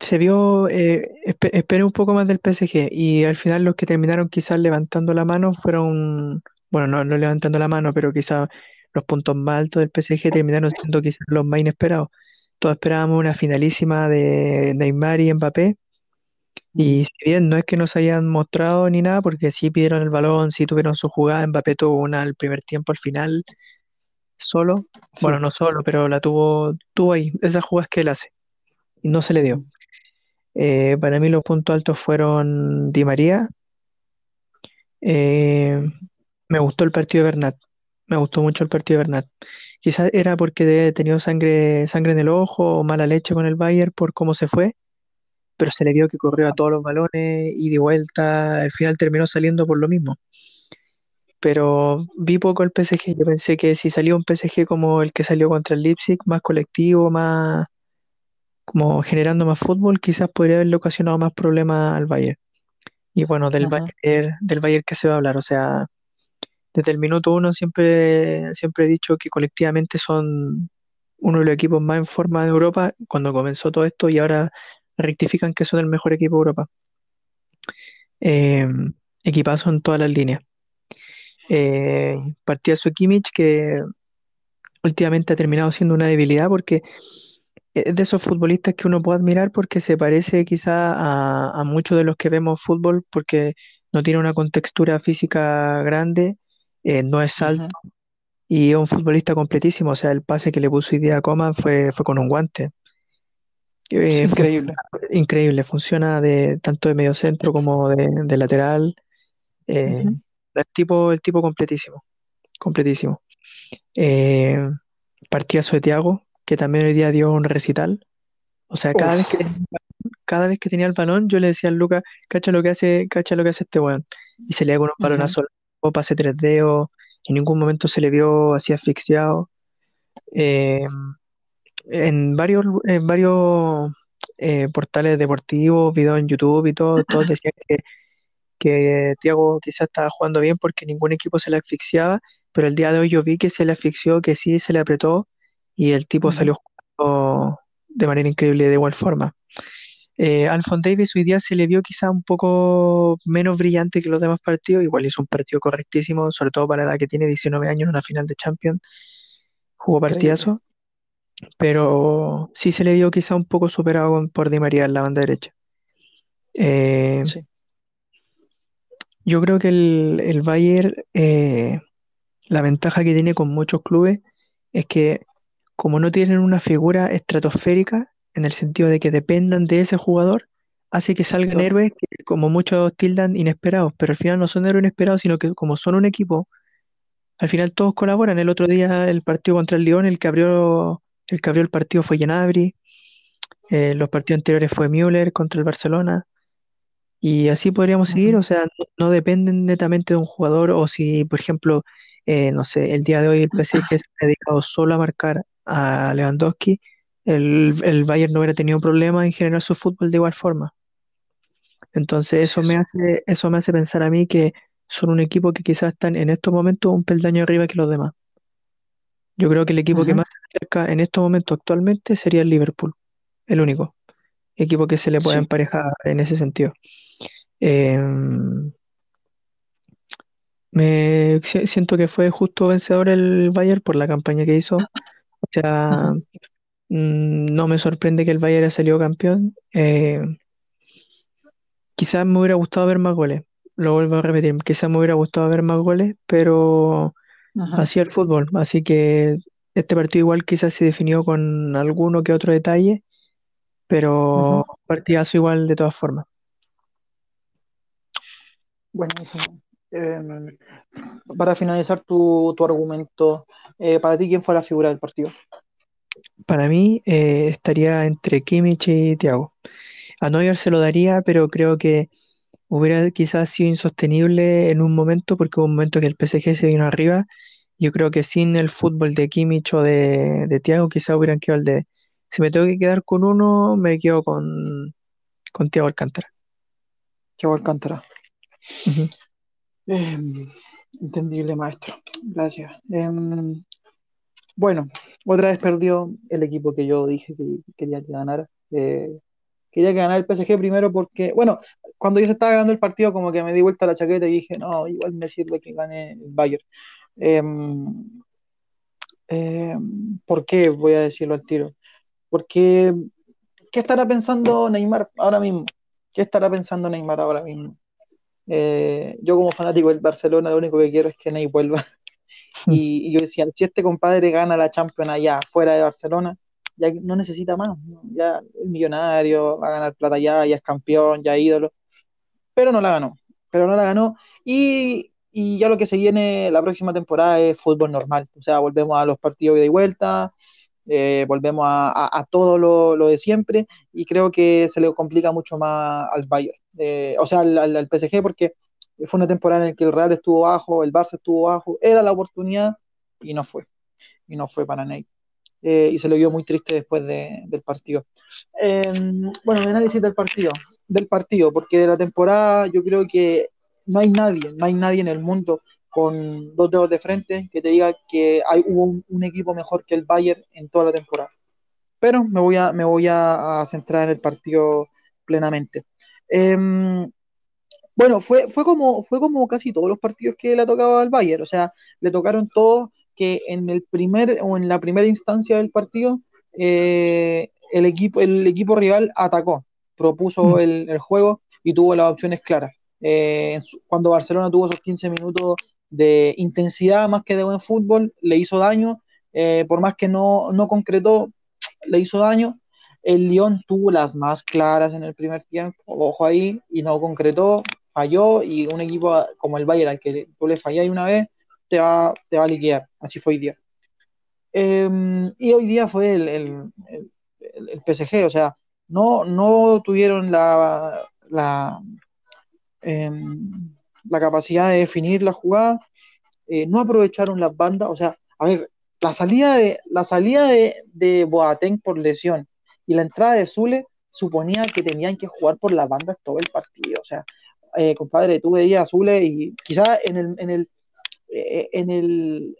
se vio, eh, esperé un poco más del PSG y al final los que terminaron quizás levantando la mano fueron, bueno, no, no levantando la mano, pero quizás los puntos más altos del PSG terminaron siendo quizás los más inesperados. Todos esperábamos una finalísima de Neymar y Mbappé y si bien no es que nos hayan mostrado ni nada, porque sí pidieron el balón, sí tuvieron su jugada, Mbappé tuvo una al primer tiempo al final, solo, bueno, no solo, pero la tuvo, tuvo ahí, esas jugadas que él hace, y no se le dio. Eh, para mí los puntos altos fueron Di María, eh, me gustó el partido de Bernat, me gustó mucho el partido de Bernat. Quizás era porque he tenido sangre, sangre en el ojo o mala leche con el Bayern por cómo se fue, pero se le vio que corrió a todos los balones y de vuelta, al final terminó saliendo por lo mismo. Pero vi poco el PSG, yo pensé que si salió un PSG como el que salió contra el Leipzig, más colectivo, más como generando más fútbol, quizás podría haberle ocasionado más problemas al Bayern. Y bueno, del Bayern, del Bayern que se va a hablar, o sea, desde el minuto uno siempre, siempre he dicho que colectivamente son uno de los equipos más en forma de Europa cuando comenzó todo esto y ahora rectifican que son el mejor equipo de Europa. Eh, equipazo en todas las líneas. Eh, partía su Kimmich, que últimamente ha terminado siendo una debilidad porque es de esos futbolistas que uno puede admirar porque se parece quizá a, muchos de los que vemos fútbol porque no tiene una contextura física grande, eh, no es alto y es un futbolista completísimo. O sea, el pase que le puso idea a Coman fue, fue con un guante. Eh, increíble. increíble, funciona de tanto de medio centro como de, lateral. Eh, el tipo, el tipo completísimo, completísimo. Eh, partidazo de Tiago, que también hoy día dio un recital. O sea, cada vez que cada vez que tenía el balón, yo le decía a Lucas, cacha lo que hace, cacha lo que hace este weón. Y se le con un balonazo, uh pase 3 dedos, en ningún momento se le vio así asfixiado. Eh, en varios, en varios eh, portales deportivos, videos en YouTube y todo, todos decían que, que Thiago quizás estaba jugando bien porque ningún equipo se le asfixiaba, pero el día de hoy yo vi que se le asfixió, que sí se le apretó y el tipo salió jugando de manera increíble de igual forma. Eh, Alphon Davis hoy día se le vio quizá un poco menos brillante que los demás partidos, igual hizo un partido correctísimo, sobre todo para la edad que tiene 19 años en una final de Champions, jugó partidazo pero sí se le vio quizá un poco superado por Di María en la banda derecha. Eh, yo creo que el, el Bayern, eh, la ventaja que tiene con muchos clubes es que como no tienen una figura estratosférica, en el sentido de que dependan de ese jugador, hace que salgan Claro. héroes que como muchos tildan inesperados, pero al final no son héroes inesperados, sino que como son un equipo, al final todos colaboran. El otro día el partido contra el Lyon, el que abrió, el que abrió el partido fue Gnabry, eh, los partidos anteriores fue Müller contra el Barcelona. Y así podríamos seguir, o sea, no, no dependen netamente de un jugador, o si, por ejemplo, eh, no sé, el día de hoy el PSG se ha dedicado solo a marcar a Lewandowski, el, el Bayern no hubiera tenido problema en generar su fútbol de igual forma. Entonces eso me hace, eso me hace pensar a mí que son un equipo que quizás están en estos momentos un peldaño arriba que los demás. Yo creo que el equipo que más se acerca en estos momentos actualmente sería el Liverpool, el único equipo que se le puede Sí. emparejar en ese sentido. Em, Me si- siento que fue justo vencedor el Bayern por la campaña que hizo. O sea, mm, no me sorprende que el Bayern haya salido campeón. Eh, quizás me hubiera gustado ver más goles. Lo vuelvo a repetir, quizás me hubiera gustado ver más goles, pero ujú, así el fútbol. Así que este partido igual quizás se definió con alguno que otro detalle, pero ujú. partidazo igual de todas formas. Buenísimo. Em, para finalizar tu, tu argumento, eh, para ti, ¿quién fue la figura del partido? Para mí eh, estaría entre Kimmich y Thiago. A Neuer se lo daría, pero creo que Hubiera quizás sido insostenible en un momento, porque hubo un momento que el PSG se vino arriba. Yo creo que sin el fútbol de Kimmich o de, de Thiago, quizás hubieran quedado el de. Si me tengo que quedar con uno, me quedo con, con Thiago Alcántara. Thiago Alcántara. Em, entendible, maestro. Gracias. Em, bueno, otra vez perdió el equipo que yo dije que quería que ganara. Eh, quería que ganara el PSG primero porque, bueno, cuando yo se estaba ganando el partido, como que me di vuelta la chaqueta y dije, no, igual me sirve que gane el Bayern. Em, em, ¿por qué? Voy a decirlo al tiro. Porque, ¿qué estará pensando Neymar ahora mismo? ¿Qué estará pensando Neymar ahora mismo? Eh, yo como fanático del Barcelona lo único que quiero es que Ney vuelva. Y, y yo decía, si este compadre gana la Champions allá, fuera de Barcelona, ya no necesita más, ya es millonario, va a ganar plata ya, ya es campeón, ya ídolo, pero no la ganó, pero no la ganó y, y ya lo que se viene la próxima temporada es fútbol normal, o sea, volvemos a los partidos de vuelta, eh, volvemos a, a, a todo lo, lo, de siempre y creo que se le complica mucho más al Bayern, eh, o sea, al, al, al, PSG porque fue una temporada en la que el Real estuvo bajo, el Barça estuvo bajo, era la oportunidad y no fue, y no fue para Ney. Eh, y se lo vio muy triste después de, del partido. Eh, bueno, el análisis del partido, del partido, porque de la temporada yo creo que no hay nadie, no hay nadie en el mundo con dos dedos de frente que te diga que hay, hubo un, un equipo mejor que el Bayern en toda la temporada. Pero me voy a, me voy a, a centrar en el partido plenamente. Eh, bueno, fue, fue, como, fue como casi todos los partidos que le tocaba al Bayern, o sea, le tocaron todos que en el primer o en la primera instancia del partido eh, el, equipo, el equipo rival atacó, propuso Mm. el, el juego y tuvo las opciones claras. Eh, cuando Barcelona tuvo esos 15 minutos de intensidad más que de buen fútbol, le hizo daño, eh, por más que no, no concretó, le hizo daño. El Lyon tuvo las más claras en el primer tiempo, ojo ahí, y no concretó, falló, y un equipo como el Bayern, al que tú le falláis una vez, te va, te va a liquidar. Así fue hoy día. Eh, y hoy día fue el, el, el, PSG, o sea, no, no tuvieron la, la, eh, la capacidad de definir la jugada, eh, no aprovecharon las bandas, o sea, a ver, la salida de, la salida de Boateng por lesión y la entrada de Zule suponía que tenían que jugar por las bandas todo el partido, o sea, eh, compadre, tú veías a Zule y quizás en el, en el, eh, en el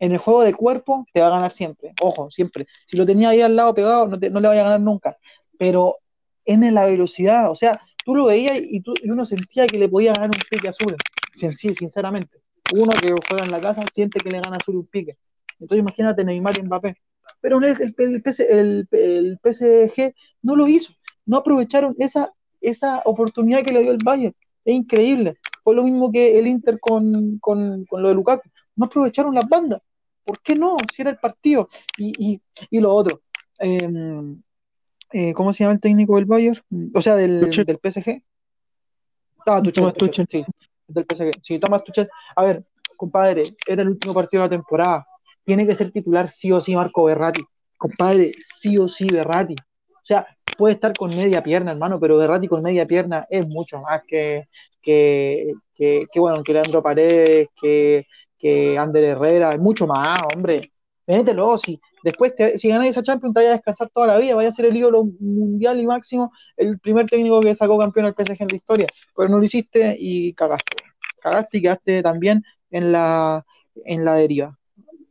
en el juego de cuerpo te va a ganar siempre, ojo, siempre. Si lo tenía ahí al lado pegado, no, no le vaya a ganar nunca. Pero en la velocidad, o sea, tú lo veías y, tú, y uno sentía que le podía ganar un pique azul, sí, sinceramente. Uno que juega en la casa siente que le gana azul un pique. Entonces imagínate Neymar y Mbappé. Pero el, el, el, el, PSG no lo hizo. No aprovecharon esa, esa oportunidad que le dio el Bayern. Es increíble. Fue lo mismo que el Inter con, con, con lo de Lukaku. No aprovecharon las bandas. ¿por qué no? Si era el partido. Y, lo otro, em, eh, ¿cómo se llama el técnico del Bayern? O sea, del, del PSG. Ah, Tuchel, sí, del PSG. Sí, Tomás Tuchel. A ver, compadre, era el último partido de la temporada. Tiene que ser titular sí o sí Marco Berratti. Compadre, sí o sí Berratti. O sea, puede estar con media pierna, hermano, pero Berratti con media pierna es mucho más que, que, que, que bueno, que Leandro Paredes, que, que Ander Herrera, mucho más, hombre. Mételo, si después si ganáis esa Champions te vaya a descansar toda la vida, vaya a ser el ídolo mundial y máximo, el primer técnico que sacó campeón al PSG en la historia, pero no lo hiciste y cagaste. Cagaste y quedaste también en la, en la deriva.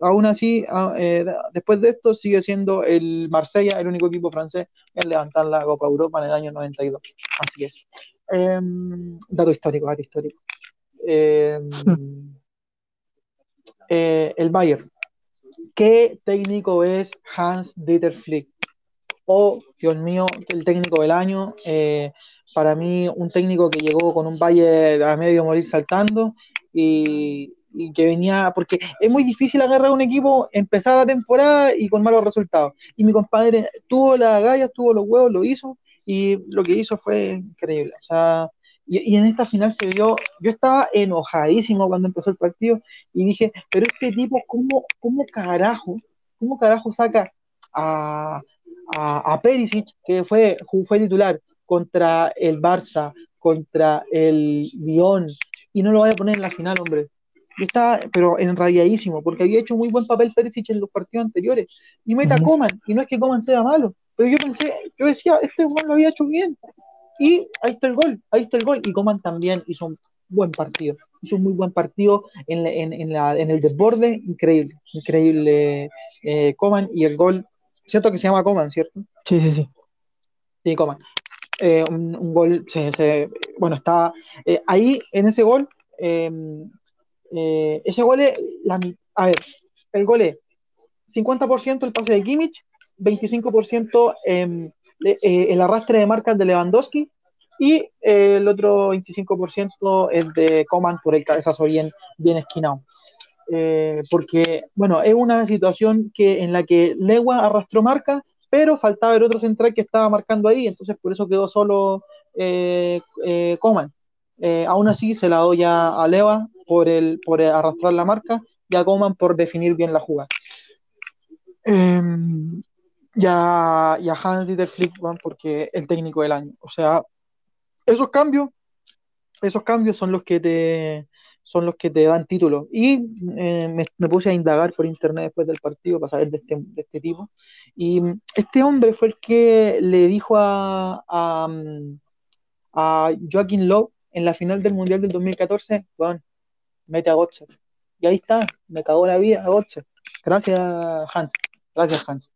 Aún así, eh, después de esto, sigue siendo el Marsella el único equipo francés en levantar la Copa Europa en el año 92. Así es. Em, dato histórico, dato histórico. Em, eh, el Bayern. ¿Qué técnico es Hans Dieter Flick? Oh, Dios mío, el técnico del año. Eh, para mí, un técnico que llegó con un Bayern a medio morir saltando y, que venía, porque es muy difícil agarrar un equipo, empezar la temporada y con malos resultados. Y mi compadre tuvo las gallas, tuvo los huevos, lo hizo y lo que hizo fue increíble. O sea, y, en esta final se vio, yo estaba enojadísimo cuando empezó el partido y dije, pero este tipo, ¿cómo, cómo carajo, cómo carajo saca a, a, Perisic, que fue, fue titular contra el Barça, contra el Lyon, y no lo vaya a poner en la final, hombre? Yo estaba, pero enradiadísimo, porque había hecho muy buen papel Perisic en los partidos anteriores. Y meta Coman, y no es que Coman sea malo, pero yo pensé, yo decía, este Juan lo había hecho bien. Y ahí está el gol, ahí está el gol. Y Coman también hizo un buen partido. Hizo un muy buen partido en, el desborde, increíble, increíble eh, Coman y el gol, ¿cierto que se llama Coman, cierto? Sí, sí, sí. Sí, Coman. Eh, un, gol, bueno, está eh, ahí en ese gol, em, ese gol es, la, a ver, el gol es 50% el pase de Kimmich, 25% en eh, el arrastre de marcas de Lewandowski y eh, el otro 25% es de Coman por el cabezazo bien, bien esquinado. Eh, porque, bueno, es una situación que, en la que Legua arrastró marca, pero faltaba el otro central que estaba marcando ahí, entonces por eso quedó solo Coman. aún así, se la doy a, a Leva por, el, por arrastrar la marca y a Coman por definir bien la jugada. Y a, Hans Dieter Flick, porque el técnico del año. O sea, esos cambios, esos cambios son los que te son los que te dan título. Y eh, me, puse a indagar por internet después del partido para saber de este, de este tipo. Y este hombre fue el que le dijo a, a, a Joaquín Lowe en la final del Mundial del 2014, bueno, mete a Gotze. Y ahí está, me cagó la vida a Gotze. Gracias, Hans. Gracias, Hans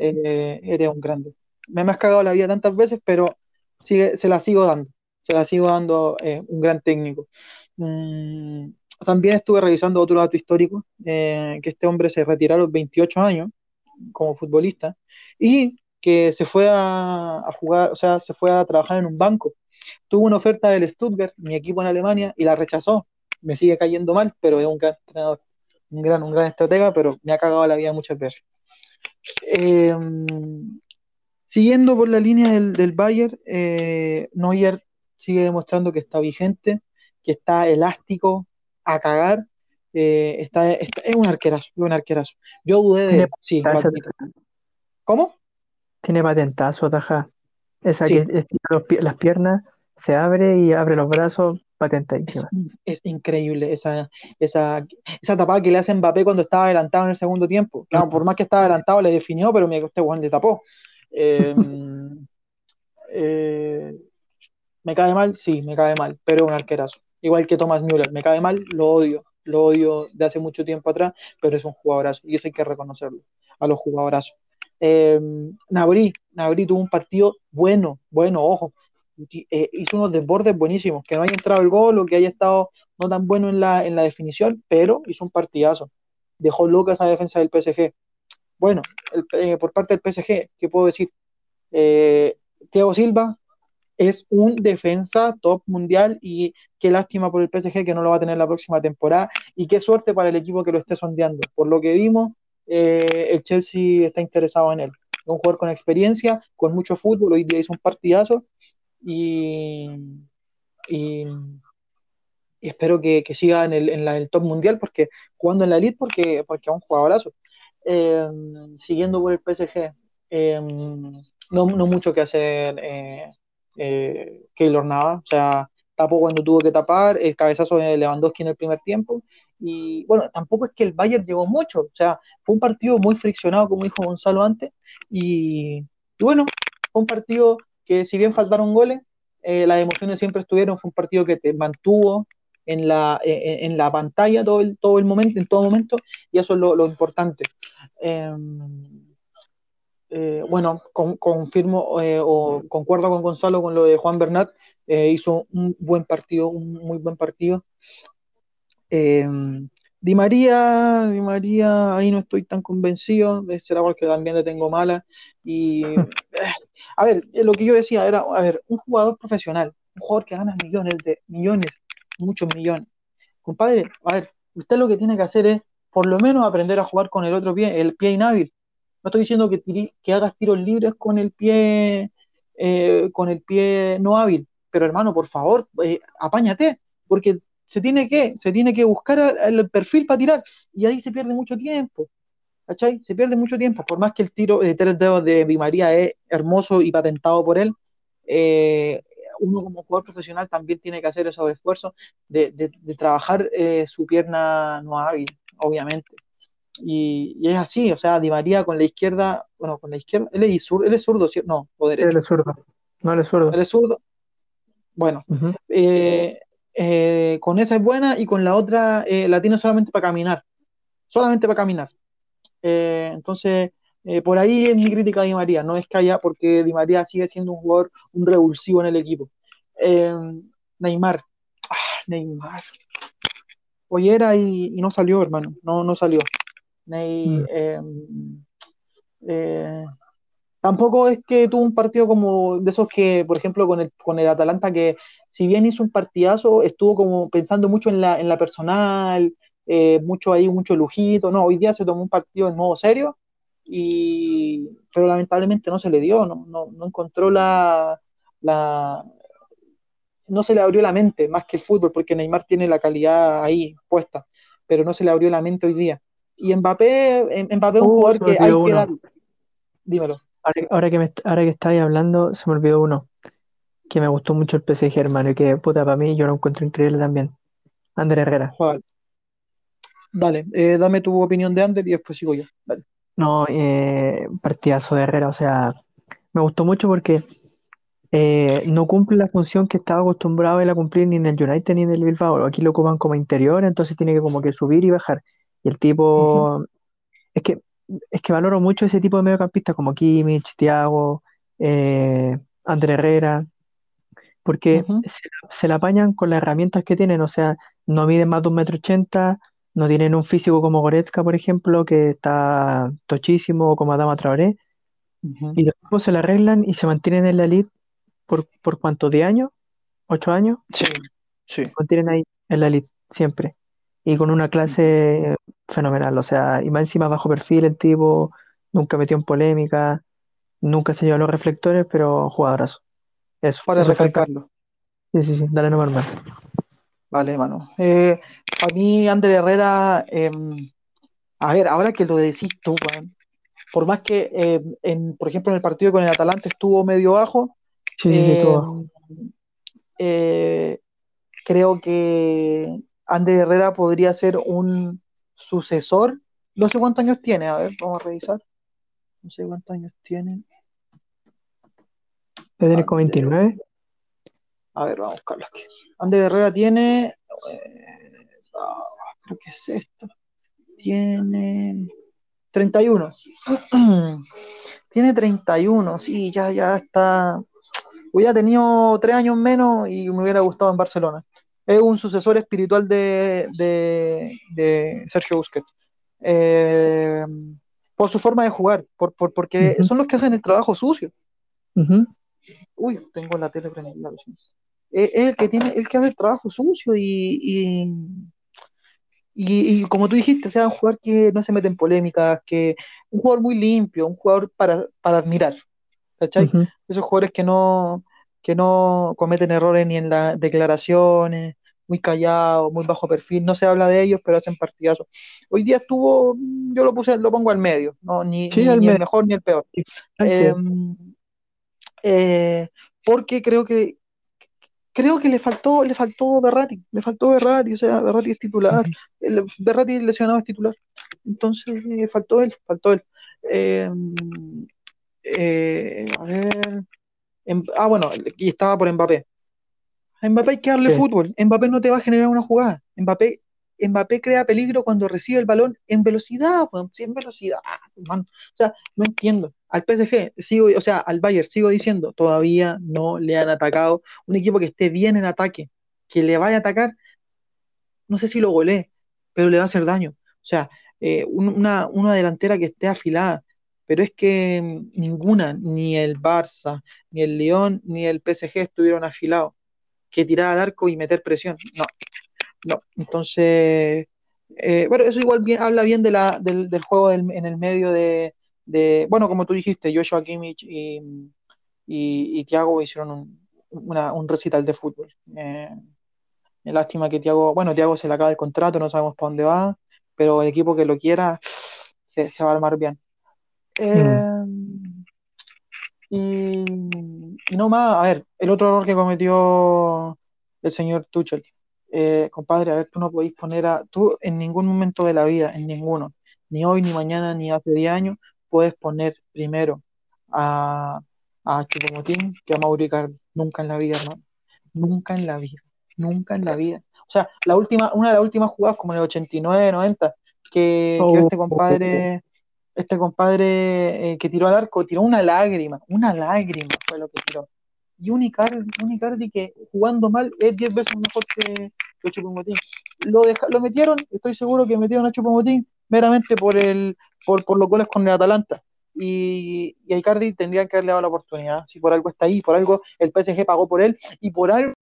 eh, eres un grande. Me, has cagado la vida tantas veces, pero sigue, se la sigo dando. Se la sigo dando eh, un gran técnico. Mm, también estuve revisando otro dato histórico, eh, que este hombre se retiró a los 28 años como futbolista y que se fue a, jugar, o sea, se fue a trabajar en un banco. Tuvo una oferta del Stuttgart, mi equipo en Alemania, y la rechazó. Me sigue cayendo mal, pero es un gran entrenador, un gran, un gran estratega, pero me ha cagado la vida muchas veces. Em, siguiendo por la línea del, del Bayern, eh, Neuer sigue demostrando que está vigente, que está elástico a cagar. Eh, está, es un arquerazo, un arquerazo. Yo dudé de. Sí, ¿Cómo? Tiene patentazo, taja. Esa que las piernas, se abre y abre los brazos, patentadísima. Es, increíble esa, esa, esa tapada que le hace Mbappé cuando estaba adelantado en el segundo tiempo. Claro, por más que estaba adelantado, le definió, pero me este Juan le tapó. Em, eh, ¿Me cae mal? Sí, me cae mal, pero es un arquerazo. Igual que Thomas Müller, me cae mal, lo odio, lo odio de hace mucho tiempo atrás, pero es un jugadorazo y eso hay que reconocerlo, a los jugadorazos. Eh, Nabri, Nabri tuvo un partido bueno, bueno, ojo, eh, hizo unos desbordes buenísimos, que no haya entrado el gol o que haya estado no tan bueno en la, en la definición, pero hizo un partidazo. Dejó loca esa defensa del PSG. Bueno, eh, por parte del PSG, ¿qué puedo decir? Eh, Thiago Silva, es un defensa top mundial y qué lástima por el PSG que no lo va a tener la próxima temporada y qué suerte para el equipo que lo esté sondeando. Por lo que vimos, eh, el Chelsea está interesado en él. Un jugador con experiencia, con mucho fútbol, hoy día hizo un partidazo y, y, espero que, siga en el, en el top mundial porque jugando en la elite porque, porque es un jugadorazo. Eh, siguiendo por el PSG, eh, no, no, mucho que hacer eh, eh, Keylor nada, o sea, tapó cuando tuvo que tapar, el cabezazo de Lewandowski en el primer tiempo, y bueno, tampoco es que el Bayern llegó mucho, o sea, fue un partido muy friccionado, como dijo Gonzalo antes, y, bueno, fue un partido que si bien faltaron goles, eh, las emociones siempre estuvieron, fue un partido que te mantuvo en la, en, la pantalla todo el, todo el momento, en todo momento, y eso es lo, lo importante. Eh, eh, bueno, confirmo eh, o concuerdo con Gonzalo con lo de Juan Bernat, hizo un buen partido, un muy buen partido. Di María, Di María, ahí no estoy tan convencido, será porque también le tengo mala. Y a ver, lo que yo decía era, a ver, un jugador profesional, un jugador que gana millones de millones, muchos millones. Compadre, a ver, usted lo que tiene que hacer es por lo menos aprender a jugar con el otro pie, el pie inhábil no estoy diciendo que, que hagas tiros libres con el pie eh, con el pie no hábil, pero hermano, por favor, eh, apáñate, porque se tiene que, se tiene que buscar el perfil para tirar, y ahí se pierde mucho tiempo. ¿Cachai? Se pierde mucho tiempo, por más que el tiro de tres dedos de Di María es hermoso y patentado por él, eh, uno como jugador profesional también tiene que hacer esos esfuerzos de, de trabajar su pierna no hábil, obviamente. Y, es así, o sea, Di María con la izquierda, bueno, con la izquierda, él es, zurdo, él es zurdo, No, o derecho. Él es zurdo. No, él es zurdo. Él es zurdo. Bueno, eh, eh, con esa es buena y con la otra eh, la tiene solamente para caminar. Solamente para caminar. Entonces, por ahí es mi crítica a Di María. No es que haya, porque Di María sigue siendo un jugador, un revulsivo en el equipo. Neymar. Ah, Neymar. Hoy era y, y, no salió, hermano. No, no salió. Mm. Em, eh, tampoco es que tuvo un partido como de esos que, por ejemplo, con el, con el Atalanta, que si bien hizo un partidazo, estuvo como pensando mucho en la, en la personal, eh, mucho ahí, mucho lujito. No, hoy día se tomó un partido en modo serio, y, pero lamentablemente no se le dio, no, no, no encontró la, la, no se le abrió la mente más que el fútbol, porque Neymar tiene la calidad ahí puesta, pero no se le abrió la mente hoy día. Y Mbappé, Mbappé es un uh, jugador que hay que dar. Dímelo. Ahora, que, me, ahora que estáis hablando, se me olvidó uno. Que me gustó mucho el PSG, hermano. Y que, puta, para mí yo lo encuentro increíble también. Ander Herrera. Dale, eh, dame tu opinión de Ander y después sigo yo. No, eh, partidazo de Herrera. O sea, me gustó mucho porque eh, no cumple la función que estaba acostumbrado él a cumplir ni en el United ni en el Bilbao. Aquí lo ocupan como interior, entonces tiene que como que subir y bajar. Y el tipo, es que es que valoro mucho ese tipo de mediocampistas como Kimmich, Thiago, eh, André Herrera, porque se, la apañan con las herramientas que tienen, o sea, no miden más de un metro ochenta, no tienen un físico como Goretzka, por ejemplo, que está tochísimo, o como Adama Traoré, y los tipos se la arreglan y se mantienen en la elite por, por cuánto, ¿10 años? ¿8 años? Sí, sí. Se mantienen ahí en la elite, siempre y con una clase fenomenal. O sea, y más encima bajo perfil el tipo, nunca metió en polémica, nunca se llevó los reflectores, pero jugadorazo. Eso. Para refrescarlo. Sí, sí, sí, dale nomás, hermano. Vale, hermano. Eh, a mí, André Herrera, em, a ver, ahora que lo decís tú, por más que, em, en, por ejemplo, en el partido con el Atalante estuvo medio bajo, sí, sí, estuvo em, eh, creo que Ander Herrera podría ser un sucesor. No sé cuántos años tiene, a ver, vamos a revisar. No sé cuántos años tiene. Debe como 29. A ver, vamos a buscarlo aquí. Ander Herrera tiene. Eh, creo que es esto. Tiene 31. tiene 31, sí, ya, ya está. Hubiera tenido tres años menos y me hubiera gustado en Barcelona es un sucesor espiritual de, Sergio Busquets. Eh, por su forma de jugar, por, porque son los que hacen el trabajo sucio. Uy, tengo la tele prendida. Es el que tiene, el que hace el trabajo sucio y, y, y, como tú dijiste, o sea, un jugador que no se mete en polémicas, que un jugador muy limpio, un jugador para, para admirar. ¿Cachai? Esos jugadores que no, que no cometen errores ni en las declaraciones, muy callados, muy bajo perfil, no se habla de ellos, pero hacen partidazos. Hoy día estuvo, yo lo puse, lo pongo al medio, no, ni, ni, el mejor ni el peor. Em, eh, porque creo que creo que le faltó, le faltó Berrati, le faltó Berrati, o sea, Berrati es titular, Berrati lesionado es titular, entonces eh, faltó él, faltó él. Em, eh, a ver, em, ah, bueno, y estaba por Mbappé. A Mbappé hay que darle fútbol. Mbappé no te va a generar una jugada. Mbappé, Mbappé crea peligro cuando recibe el balón en velocidad, en velocidad. O sea, no entiendo. Al PSG, sigo, o sea, al Bayern sigo diciendo, todavía no le han atacado. Un equipo que esté bien en ataque, que le vaya a atacar, no sé si lo golee, pero le va a hacer daño. O sea, eh, una, una delantera que esté afilada, pero es que ninguna, ni el Barça, ni el León, ni el PSG estuvieron afilados que tirar al arco y meter presión. No, no. Entonces, eh, bueno, eso igual bien, habla bien de la, del, juego en el medio de, bueno, como tú dijiste, Joshua Kimmich y, y, hicieron un, recital de fútbol. Eh, lástima que Thiago, bueno, Thiago se le acaba el contrato, no sabemos para dónde va, pero el equipo que lo quiera se, va a armar bien. Eh, y, no más, a ver, el otro error que cometió el señor Tuchel, eh, compadre, a ver, tú no podéis poner a, tú en ningún momento de la vida, en ninguno, ni hoy, ni mañana, ni hace 10 años, puedes poner primero a, a Chupomotín que a Mauri nunca en la vida, hermano, nunca en la vida, nunca en la vida. O sea, la última, una de las últimas jugadas, como en el 89, 90, que, que este compadre este compadre eh, que tiró al arco tiró una lágrima, una lágrima fue lo que tiró. Y un Icardi, que jugando mal es 10 veces mejor que, que Chupomotín. Lo, lo metieron, estoy seguro que metieron a Chupomotín meramente por, el, por, por los goles con el Atalanta. Y, y, a Icardi tendrían que haberle dado la oportunidad. Si por algo está ahí, por algo el PSG pagó por él y por algo.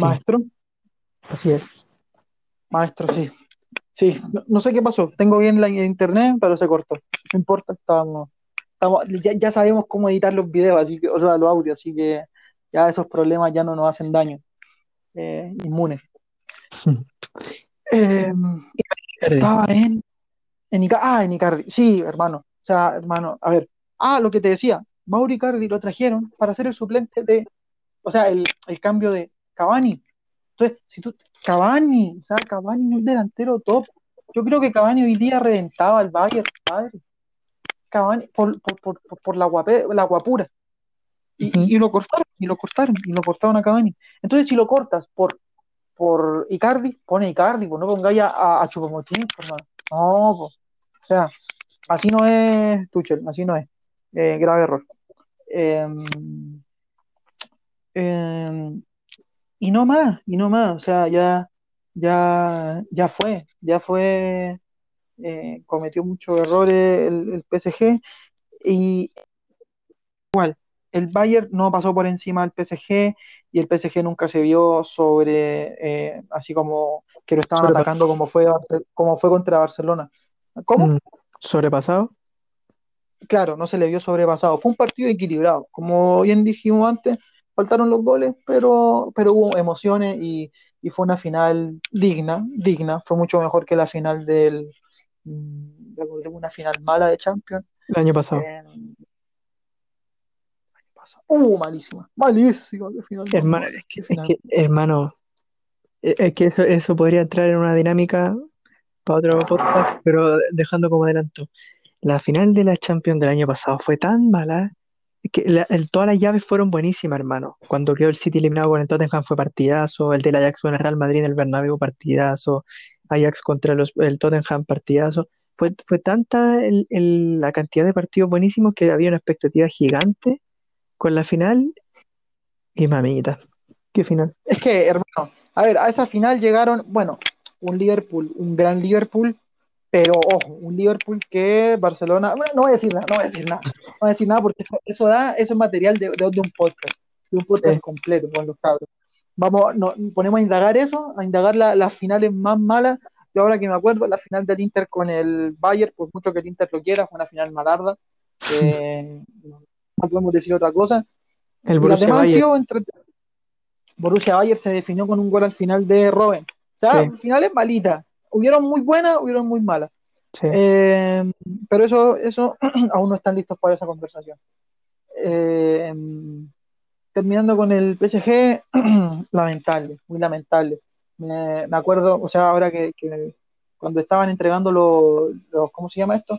Maestro. Así es. Maestro, sí. Sí, no, sé qué pasó. Tengo bien la internet, pero se cortó. No importa, estábamos, ya, sabemos cómo editar los videos, así que, o sea, los audios, así que ya esos problemas ya no nos hacen daño. Eh, inmunes. Eh, estaba en, en. Ah, en Icardi. Sí, hermano. O sea, hermano, a ver. Ah, lo que te decía. Mauri Icardi lo trajeron para ser el suplente de, o sea, el, el cambio de Cavani. Entonces, si tú, Cavani, o sea, Cavani un delantero top. Yo creo que Cavani hoy día reventaba al Bayern, padre. Cavani, por, por, por, por la, guape, la guapura. Y, y, lo cortaron, y lo cortaron, y lo cortaron a Cavani. Entonces, si lo cortas por, por Icardi, pone Icardi, pues no pongáis a, a Chupomotín, hermano. No. O sea, así no es Tuchel, así no es. Eh, grave error. Eh, eh, y no más, y no más, o sea, ya, ya, ya fue, ya fue, eh, cometió muchos errores el, PSG y igual, el Bayern no pasó por encima del PSG y el PSG nunca se vio sobre, eh, así como que lo estaban atacando como fue, como fue contra Barcelona. ¿Cómo? Mm, ¿Sobrepasado? Claro, no se le vio sobrepasado. Fue un partido equilibrado. Como bien dijimos antes, faltaron los goles, pero, pero hubo emociones y, fue una final digna, digna, fue mucho mejor que la final del, mm, una final mala de Champions. El año pasado. Uh, malísima, malísima. Final, hermano, es que, hermano, e, es que eso, eso podría entrar en una dinámica para otro podcast, pero dejando como adelanto. La final de la Champions del año pasado fue tan mala que todas las llaves fueron buenísimas, hermano. Cuando quedó el City eliminado con el Tottenham fue partidazo, el del Ajax con el Real Madrid en el Bernabéu partidazo, Ajax contra los, el Tottenham partidazo. Fue, fue tanta la cantidad de partidos buenísimos que había una expectativa gigante con la final. Y mamita, qué final. Es que, hermano, a ver, a esa final llegaron, bueno, un Liverpool, un gran Liverpool, Pero ojo, un Liverpool que Barcelona, bueno, no voy a decir nada, no voy a decir nada, no voy a decir nada porque eso, eso da, eso es material de, de, de un podcast, de un podcast Sí. completo con los cabros. Vamos, nos ponemos a indagar eso, a indagar la- las finales más malas. Yo ahora que me acuerdo, la final del Inter con el Bayern, por mucho que el Inter lo quiera, fue una final malarda. Eh, no podemos decir otra cosa. El las Borussia demás entre... Borussia Bayern se definió con un gol al final de Robben. O sea, Sí. finales malitas. Hubieron muy buenas, hubieron muy malas. Sí. Eh, pero eso, eso aún no están listos para esa conversación. Eh, terminando con el PSG, lamentable, muy lamentable. Me, me acuerdo, o sea, ahora que, que cuando estaban entregando los, los- ¿cómo se llama esto?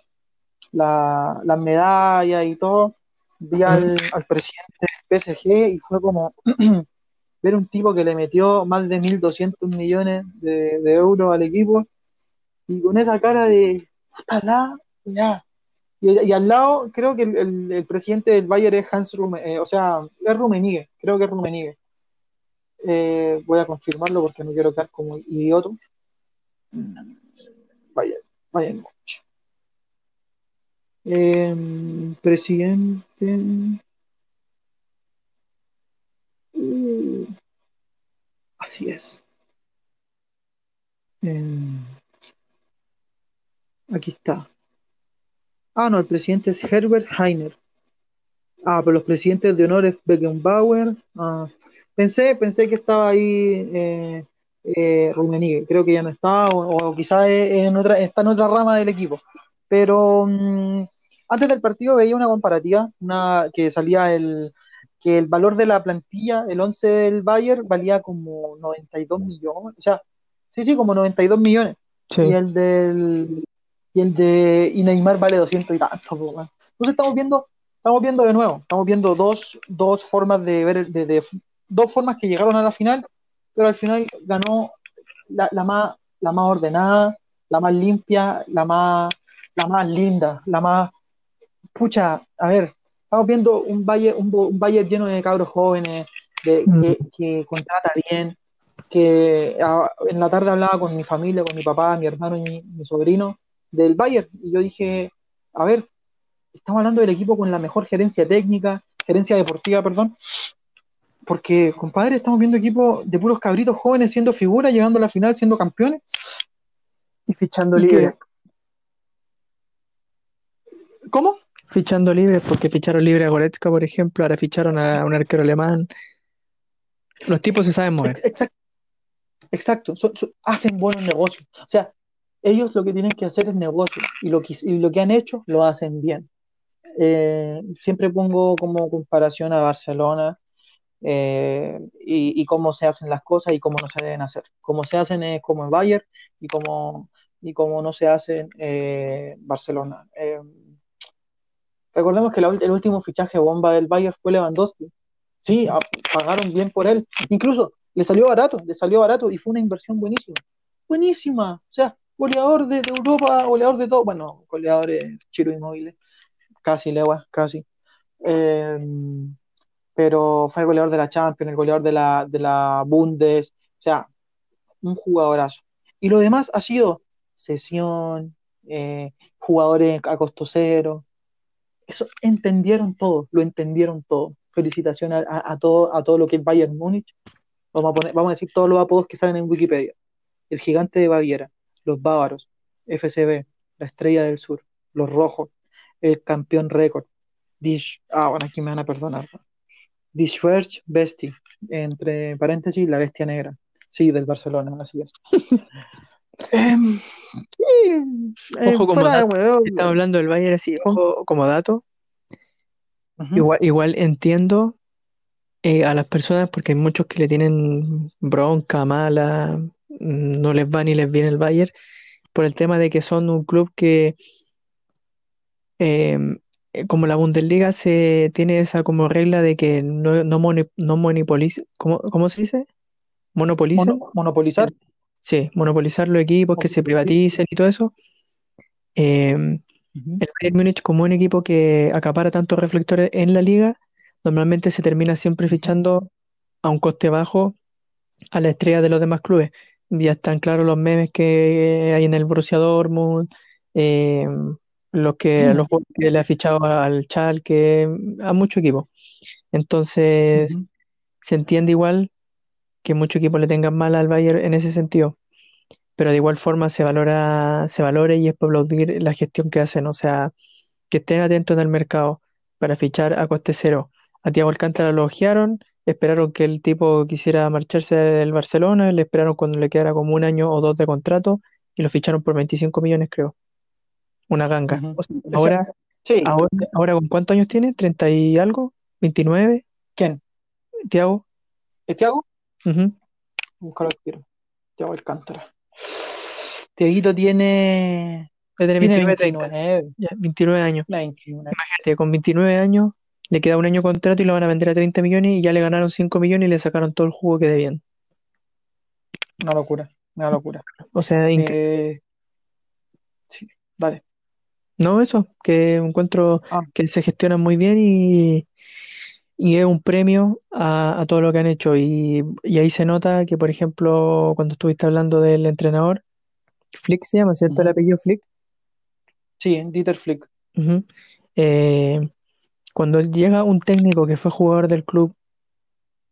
La- las medallas y todo, vi al, al presidente del PSG y fue como ver un tipo que le metió más de 1.200 millones de, de euros al equipo y con esa cara de la, ya. Y, y al lado, creo que el, el- el presidente del Bayern es Hans Rummenigge, o sea, es Rummenigge, creo que es Rummenigge. Eh, voy a confirmarlo porque no quiero quedar como idiota. Mm, Bayern, Bayern. Eh, presidente. Uh, así es. Eh, aquí está. Ah, no, el presidente es Herbert Heiner. Ah, pero los presidentes de honor es Beckenbauer. Ah, pensé, pensé que estaba ahí eh, eh. Creo que ya no está, o, o quizás está en otra rama del equipo. Pero mm, antes del partido veía una comparativa, una que salía el que el valor de la plantilla, el 11 del Bayern, valía como 92 millones. O sea, sí, sí, como 92 millones. Sí. Y el del y el de y Neymar vale 200 y tanto. weón. Entonces estamos viendo, estamos viendo de nuevo, estamos viendo dos, dos formas de ver, de, de- dos formas que llegaron a la final, pero al final ganó la, la más, la más ordenada, la más limpia, la más, la más linda, la más pucha, a ver, estamos viendo un valle, un, un Bayern lleno de cabros jóvenes, de, Mm. que, que contrata bien, que ah, en la tarde hablaba con mi familia, con mi papá, mi hermano y mi, mi sobrino del Bayern, y yo dije, a ver, estamos hablando del equipo con la mejor gerencia técnica, gerencia deportiva, perdón, porque, compadre, estamos viendo equipos de puros cabritos jóvenes siendo figuras, llegando a la final, siendo campeones, Y fichando que, ¿cómo? Fichando libre, porque ficharon libre a Goretzka, por ejemplo, ahora ficharon a un arquero alemán. Los tipos se saben mover. Exacto, exacto, son- hacen buenos negocios. O sea, ellos lo que tienen que hacer es negocio y lo que, y lo que han hecho lo hacen bien. Eh, siempre pongo como comparación a Barcelona eh, y, y cómo se hacen las cosas y cómo no se deben hacer. Cómo se hacen es como en Bayern y cómo, y cómo no se hacen eh, Barcelona. Eh, recordemos que el último fichaje bomba del Bayern fue Lewandowski. Sí, pagaron bien por él. Incluso le salió barato, le salió barato y fue una inversión buenísima. Buenísima. O sea, goleador de, Europa, goleador de todo. Bueno, goleadores Chiro Inmóviles. Casi, Lewa, casi. Eh, pero fue goleador de la Champions, el goleador de la, de la Bundes. O sea, un jugadorazo. Y lo demás ha sido sesión, eh, jugadores a costo cero. Eso entendieron todo, lo entendieron todo. Felicitaciones a, todo, a todo lo que es Bayern Múnich. Vamos a, vamos a decir todos los apodos que salen en Wikipedia. El gigante de Baviera, los bávaros, FCB, la estrella del sur, los rojos, el campeón récord. Ah, bueno, aquí me van a perdonar. Dishwerch Bestie, entre paréntesis, la bestia negra. Sí, del Barcelona, así es. Em, sí, eh, Ojo, como dato, estamos hablando del Bayern así, ojo, como dato. Igual, igual entiendo eh, a las personas porque hay muchos que le tienen bronca, mala, no les va ni les viene el Bayern, por el tema de que son un club que, eh, eh, como la Bundesliga, se tiene esa como regla de que no, no, moni- no monopoliza, ¿cómo, cómo se dice? Monopolizan. mono- monopolizar. Sí, monopolizar los equipos, que se privaticen y todo eso. Eh, el Bayern Múnich, como un equipo que acapara tantos reflectores en la liga, normalmente se termina siempre fichando a un coste bajo a la estrella de los demás clubes. ya están claros los memes que hay en el Borussia Dortmund, eh, los que, los jugadores que le ha fichado al Schalke, a muchos equipos. Entonces, se entiende igual que muchos equipos le tengan mal al Bayern en ese sentido, pero de igual forma se valora, se valora y es para aplaudir la gestión que hacen, o sea, que estén atentos en el mercado para fichar a coste cero. A Thiago Alcántara lo ojearon, esperaron que el tipo quisiera marcharse del Barcelona, le esperaron cuando le quedara como un año o dos de contrato y lo ficharon por 25 millones, creo. Una ganga. O sea, ahora, sí, ahora, ahora ¿con cuántos años tiene? ¿30 y algo? ¿29? ¿quién? Thiago. ¿Es Thiago? Ujú. Buscar al tiro. Thiago Alcántara. Tiaguito tiene, tiene 29, 30. 29, Ya, 29 años. 29. Imagínate, con 29 años le queda un año de contrato y lo van a vender a 30 millones y ya le ganaron 5 millones y le sacaron todo el jugo que debían. Una locura, una locura. O sea, Eh, sí, dale. no eso, que encuentro Ah, que se gestionan muy bien y, y es un premio a, a todo lo que han hecho. Y, y ahí se nota que, por ejemplo, cuando estuviste hablando del entrenador, Flick se llama, ¿cierto? El apellido Flick. Sí, Dieter Flick. Eh, cuando llega un técnico que fue jugador del club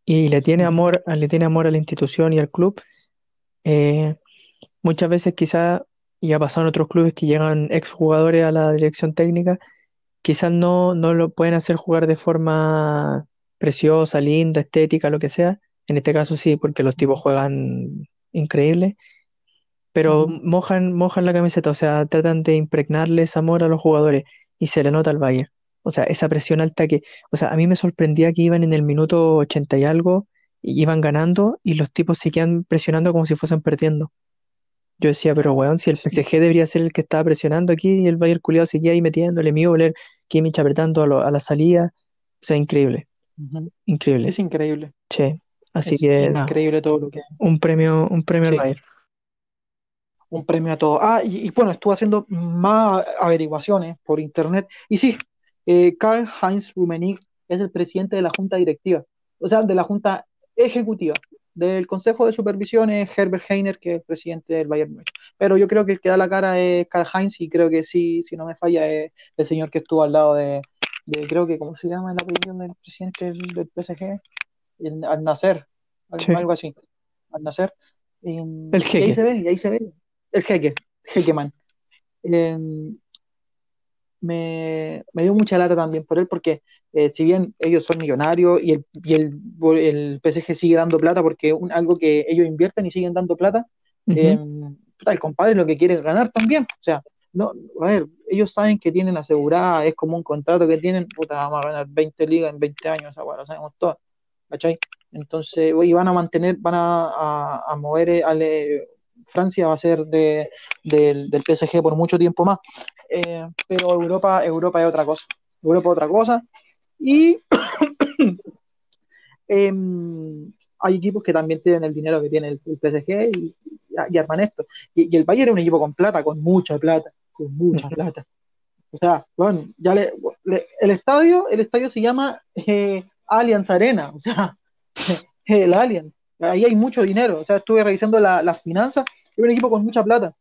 y le tiene amor, le tiene amor a la institución y al club, eh, muchas veces quizá, y ha pasado en otros clubes que llegan exjugadores a la dirección técnica, quizás no, no lo pueden hacer jugar de forma preciosa, linda, estética, lo que sea. En este caso sí, porque los tipos juegan increíble, pero mojan, mojan la camiseta, o sea, tratan de impregnarles amor a los jugadores y se le nota al Bayern. O sea, esa presión alta que, o sea, a mí me sorprendía que iban en el minuto 80 y algo, y iban ganando y los tipos seguían presionando como si fuesen perdiendo. Yo decía, pero weón, si el Sí, PSG debería ser el que estaba presionando aquí y el Bayern culiado seguía ahí metiéndole, Müller, Kimmich apretando a, lo- a la salida. O sea, increíble, increíble. Es increíble, Che, así es que increíble todo lo que... un premio, un premio al Sí, Bayern. un premio a todo. Ah, y, y bueno, estuve haciendo más averiguaciones por internet. Y sí, eh, Karl-Heinz Rummenigge es el presidente de la junta directiva, o sea, de la junta ejecutiva. Del Consejo de Supervisión es Herbert Heiner, que es el presidente del Bayern Múnich. Pero yo creo que el que da la cara es Karl-Heinz y creo que sí, si no me falla, es el señor que estuvo al lado de, de creo que, ¿cómo se llama el apellido del presidente del, PSG? El, al nacer, Sí, algo así, al nacer. El y ahí jeque. se ve, y ahí se ve el jeque, jequeman. Eh, me, me dio mucha lata también por él porque eh, si bien ellos son millonarios y el, y el, el PSG sigue dando plata porque un, algo que ellos invierten y siguen dando plata, puta, el compadre lo que quiere es ganar también. O sea, no, a ver, ellos saben que tienen asegurada, es como un contrato que tienen, puta, vamos a ganar 20 ligas en 20 años, lo sabemos todos, ¿cachai? Entonces, y van a mantener, van a, a, a mover eh, eh, Francia va a ser de, del, del PSG por mucho tiempo más. Eh, pero Europa, Europa es otra cosa. Europa es otra cosa. Y eh, hay equipos que también tienen el dinero que tiene el, el PSG y, y, arman esto. Y, y, el Bayern es un equipo con plata, con mucha plata, con mucha plata. O sea, bueno, ya le, le, el estadio, el estadio se llama eh, Allianz Arena, o sea, el Allianz. Ahí hay mucho dinero. O sea, estuve revisando las la finanzas, es un equipo con mucha plata.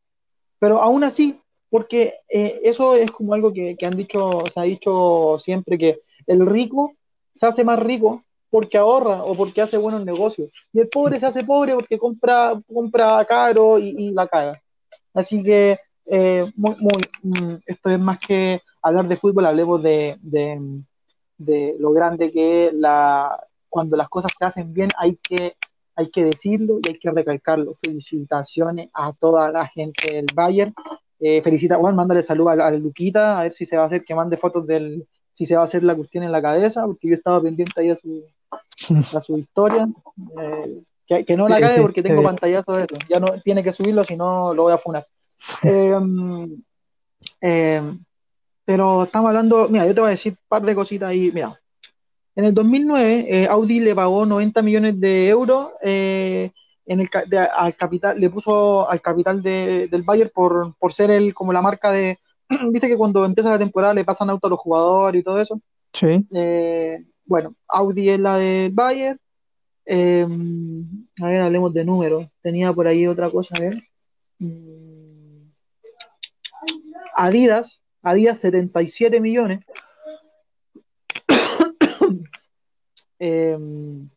Pero aún así, porque eh, eso es como algo que, que, han dicho, se ha dicho siempre que el rico se hace más rico porque ahorra o porque hace buenos negocios. Y el pobre se hace pobre porque compra, compra caro y, la caga. Así que eh, muy, muy, esto es más que hablar de fútbol, hablemos de, de, lo grande que la, cuando las cosas se hacen bien hay que, hay que decirlo y hay que recalcarlo. Felicitaciones a toda la gente del Bayern. Eh, felicita, Juan, mándale salud a, a, Luquita, a ver si se va a hacer que mande fotos del, si se va a hacer la cuestión en la cabeza, porque yo estaba pendiente ahí a su, a su historia. Eh, que, que, no la cague porque tengo pantallazo de eso. Ya no tiene que subirlo, si no lo voy a funar. Eh, eh, pero estamos hablando, mira, yo te voy a decir un par de cositas ahí. Mira, en el 2009 eh, Audi le pagó 90 millones de euros eh, en el, de, al capital, le puso al capital de, del Bayern por, por ser el como la marca de, viste que cuando empieza la temporada le pasan auto a los jugadores y todo eso. Sí. Eh, bueno, Audi es la del Bayern. Em, a ver, hablemos de números. Tenía por ahí otra cosa, a ver. Mm. Adidas, Adidas 77 millones. Em,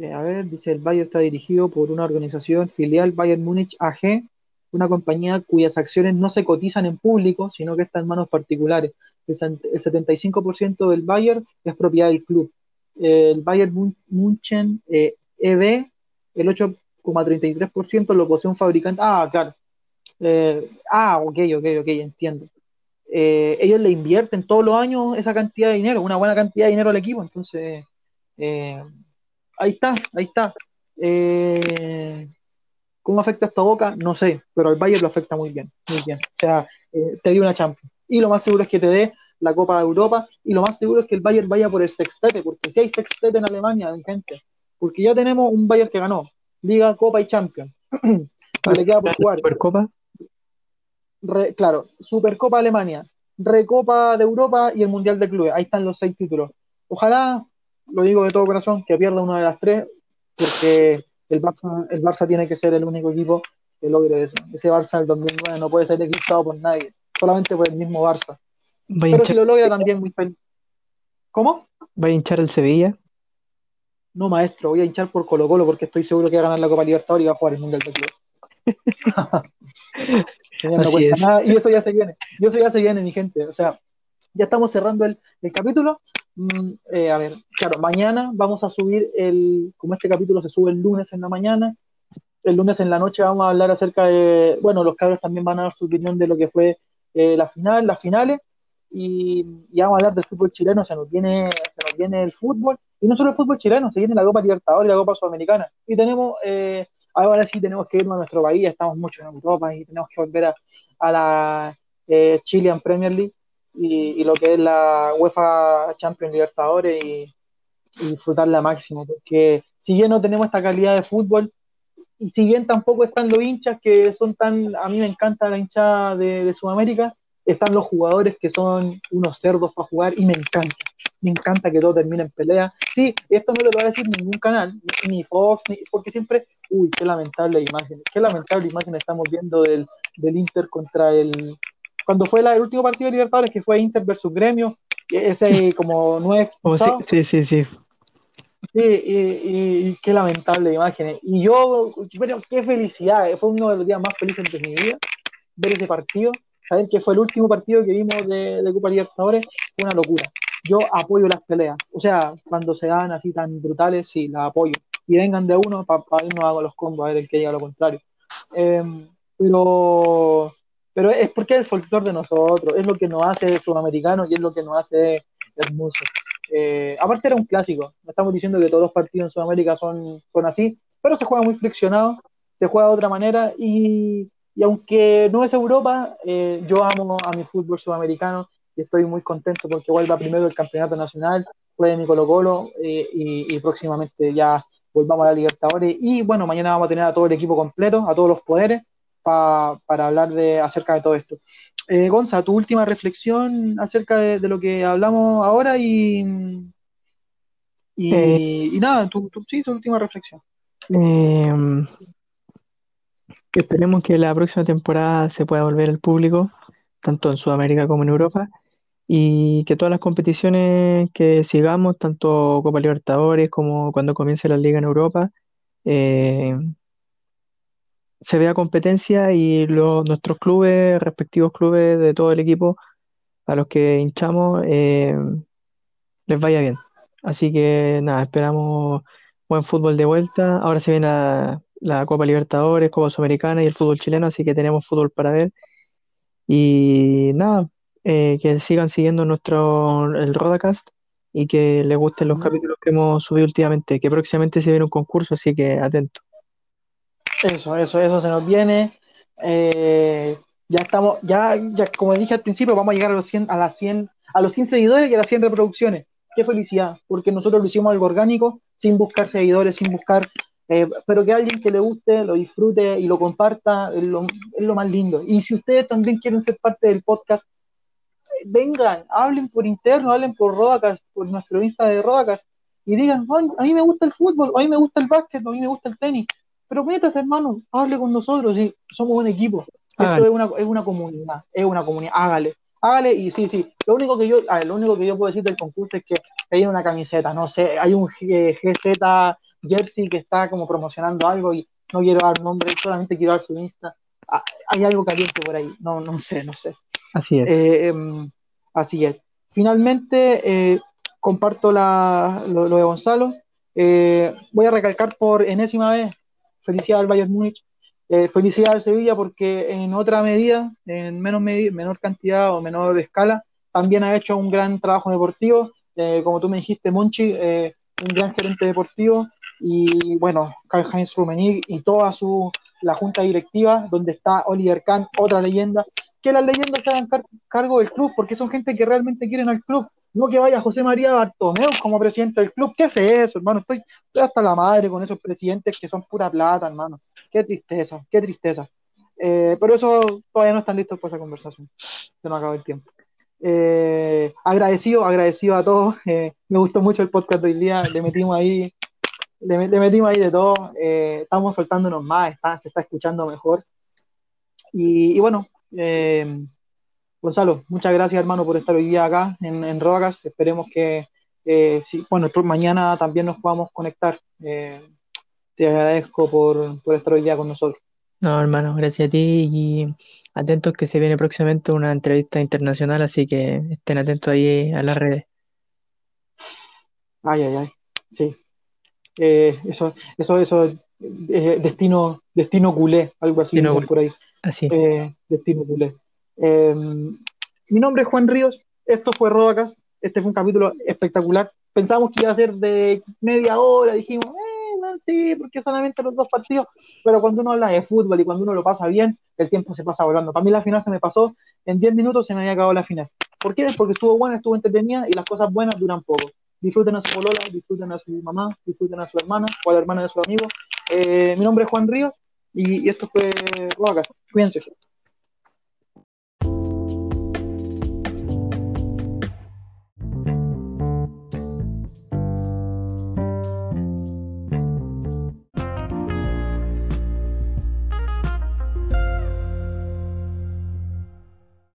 eh, a ver, dice el Bayern está dirigido por una organización filial Bayern Múnich AG, una compañía cuyas acciones no se cotizan en público, sino que están en manos particulares. El, 75% del Bayern es propiedad del club. El Bayern München EB, eh, e el 8,33% lo posee un fabricante. Ah, claro. Eh, ah, ok, ok, ok, entiendo. Eh, ellos le invierten todos los años esa cantidad de dinero, una buena cantidad de dinero al equipo, entonces ahí está, ahí está. ¿Cómo afecta esta boca? No sé, pero al Bayern lo afecta muy bien, muy bien. O sea, eh, te dio una Champions. Y lo más seguro es que te dé la Copa de Europa y lo más seguro es que el Bayern vaya por el sextete, porque si hay sextete en Alemania, gente, porque ya tenemos un Bayern que ganó Liga, Copa y Champions. le queda por jugar. ¿Supercopa? claro, Supercopa Alemania, Recopa de Europa y el Mundial de Clubes. Ahí están los seis títulos. Ojalá, lo digo de todo corazón, que pierda una de las tres, porque el Barça, el Barça tiene que ser el único equipo que logre eso. Ese Barça del 2009 no puede ser eclipsado por nadie, solamente por el mismo Barça. Pero si lo logra también muy feliz. ¿Cómo? ¿Va a hinchar el Sevilla? No, maestro, voy a hinchar por Colo Colo porque estoy seguro que va a ganar la Copa Libertadores y va a jugar el Mundial de Club. Y eso ya se viene, y eso ya se viene, mi gente. O sea, ya estamos cerrando el, capítulo. Mm, eh, a ver, claro, mañana vamos a subir el, como este capítulo se sube el lunes en la mañana, el lunes en la noche vamos a hablar acerca de, bueno, los cabros también van a dar su opinión de lo que fue eh, la final, las finales, y, vamos a hablar del fútbol chileno, se nos viene, se nos viene el fútbol, y no solo el fútbol chileno, se viene la Copa Libertadores y la Copa Sudamericana, y tenemos, eh, ahora sí tenemos que irnos a nuestro país, estamos mucho en Europa y tenemos que volver a, a la Chilean Premier League, y, lo que es la UEFA Champions Libertadores y, disfrutarla máximo, porque si bien no tenemos esta calidad de fútbol, y si bien tampoco están los hinchas que son tan, a mí me encanta la hinchada de, Sudamérica, están los jugadores que son unos cerdos para jugar y me encanta. Me encanta que todo termine en pelea. Sí, esto no lo va a decir ningún canal, ni Fox, ni, porque siempre, uy, qué lamentable imagen, qué lamentable imagen estamos viendo del, del Inter contra el, cuando fue el último partido de Libertadores, que fue Inter versus Gremio, ese como es oh, sí, sí, sí, sí. y, qué lamentable imagen. Y yo, bueno, qué felicidad, fue uno de los días más felices de mi vida, ver ese partido, saber que fue el último partido que vimos de, de Copa Libertadores, fue una locura. Yo apoyo las peleas, o sea, cuando se dan así tan brutales, sí, las apoyo. Y vengan de uno para pa irnos a los combos, a ver el que llega a lo contrario. Em, pero pero es porque es el folclore de nosotros, es lo que nos hace sudamericanos y es lo que nos hace hermosos. Eh, aparte era un clásico, no estamos diciendo que todos los partidos en Sudamérica son, son así, pero se juega muy friccionado, se juega de otra manera y, y aunque no es Europa, eh, yo amo a mi fútbol sudamericano y estoy muy contento porque vuelva primero el campeonato nacional, juegue mi Colo Colo eh, y, y, próximamente ya volvamos a la Libertadores y bueno, mañana vamos a tener a todo el equipo completo, a todos los poderes para hablar de, acerca de todo esto. Eh, Gonza, tu última reflexión acerca de, lo que hablamos ahora y, y, eh, nada, tu, sí, tu última reflexión. Em, esperemos que la próxima temporada se pueda volver al público, tanto en Sudamérica como en Europa, y que todas las competiciones que sigamos, tanto Copa Libertadores como cuando comience la liga en Europa, eh, se vea competencia y nuestros clubes, respectivos clubes de todo el equipo, a los que hinchamos, eh, les vaya bien. Así que nada, esperamos buen fútbol de vuelta. Ahora se viene la, Copa Libertadores, Copa Sudamericana y el fútbol chileno, así que tenemos fútbol para ver. Y nada, eh, que sigan siguiendo nuestro el Rodacast y que les gusten los capítulos que hemos subido últimamente, que próximamente se viene un concurso, así que atentos. Eso, eso, eso se nos viene. Eh, ya estamos, ya, ya como dije al principio, vamos a llegar a los 100, a las 100, a los 100 seguidores y a las 100 reproducciones. Qué felicidad, porque nosotros lo hicimos algo orgánico, sin buscar seguidores, sin buscar, eh, pero que alguien que le guste, lo disfrute y lo comparta, es lo, es lo más lindo. Y si ustedes también quieren ser parte del podcast, vengan, hablen por interno, hablen por Rodacast, por nuestro Insta de Rodacast, y digan, a mí me gusta el fútbol, a mí me gusta el básquet, a mí me gusta el tenis. Pero métase, hermano, hable con nosotros, y somos un equipo. Esto es una, es una comunidad, es una comunidad, hágale, hágale, y sí, sí, lo único que yo, lo único que yo puedo decir del concurso es que hay una camiseta, no sé, hay un GZ Jersey que está como promocionando algo y no quiero dar nombre, solamente quiero dar su Insta. Ah, hay algo caliente por ahí, no, no sé, no sé. Así es. Eh, em, así es. Finalmente, eh, comparto la, lo, de Gonzalo. Eh, voy a recalcar por enésima vez, felicidad al Bayern Múnich, felicidad al Sevilla porque en otra medida, en menos menor cantidad o menor escala, también ha hecho un gran trabajo deportivo. como tú me dijiste, Monchi, un gran gerente deportivo. Y bueno, Karl-Heinz Rummenigge y toda su la junta directiva, donde está Oliver Kahn, otra leyenda, que las leyendas se hagan cargo del club, porque son gente que realmente quieren al club, no que vaya José María Bartomeu como presidente del club, ¿qué hace eso, hermano? Estoy, hasta la madre con esos presidentes que son pura plata, hermano, qué tristeza, qué tristeza. Eh, pero eso todavía no están listos para esa conversación, se nos acaba el tiempo. Eh, agradecido, agradecido a todos, eh, me gustó mucho el podcast de hoy día, le metimos ahí le, metimos ahí de todo, estamos soltándonos más, está, se está escuchando mejor. Y, bueno, Gonzalo, muchas gracias hermano por estar hoy día acá en, en Rodas. Esperemos que, eh, bueno, mañana también nos podamos conectar. te agradezco por, por estar hoy día con nosotros. No, hermano, gracias a ti y atentos que se viene próximamente una entrevista internacional, así que estén atentos ahí a las redes. Ay, ay, ay, sí, eh, eso, eso, eso, eh, destino, destino culé, algo así, por ahí. Así. Eh, destino culé. Em, mi nombre es Juan Ríos, esto fue Rodacas, este fue un capítulo espectacular. Pensamos que iba a ser de media hora, dijimos, eh, sí, porque solamente los dos partidos, pero cuando uno habla de fútbol y cuando uno lo pasa bien, el tiempo se pasa volando. Para mí la final se me pasó, en 10 minutos se me había acabado la final. ¿Por qué? Porque estuvo buena, estuvo entretenida y las cosas buenas duran poco disfruten a su polola, disfruten a su mamá, disfruten a su hermana o a la hermana de su amigo. Eh, mi nombre es Juan Ríos y, esto fue Roacas. Cuídense.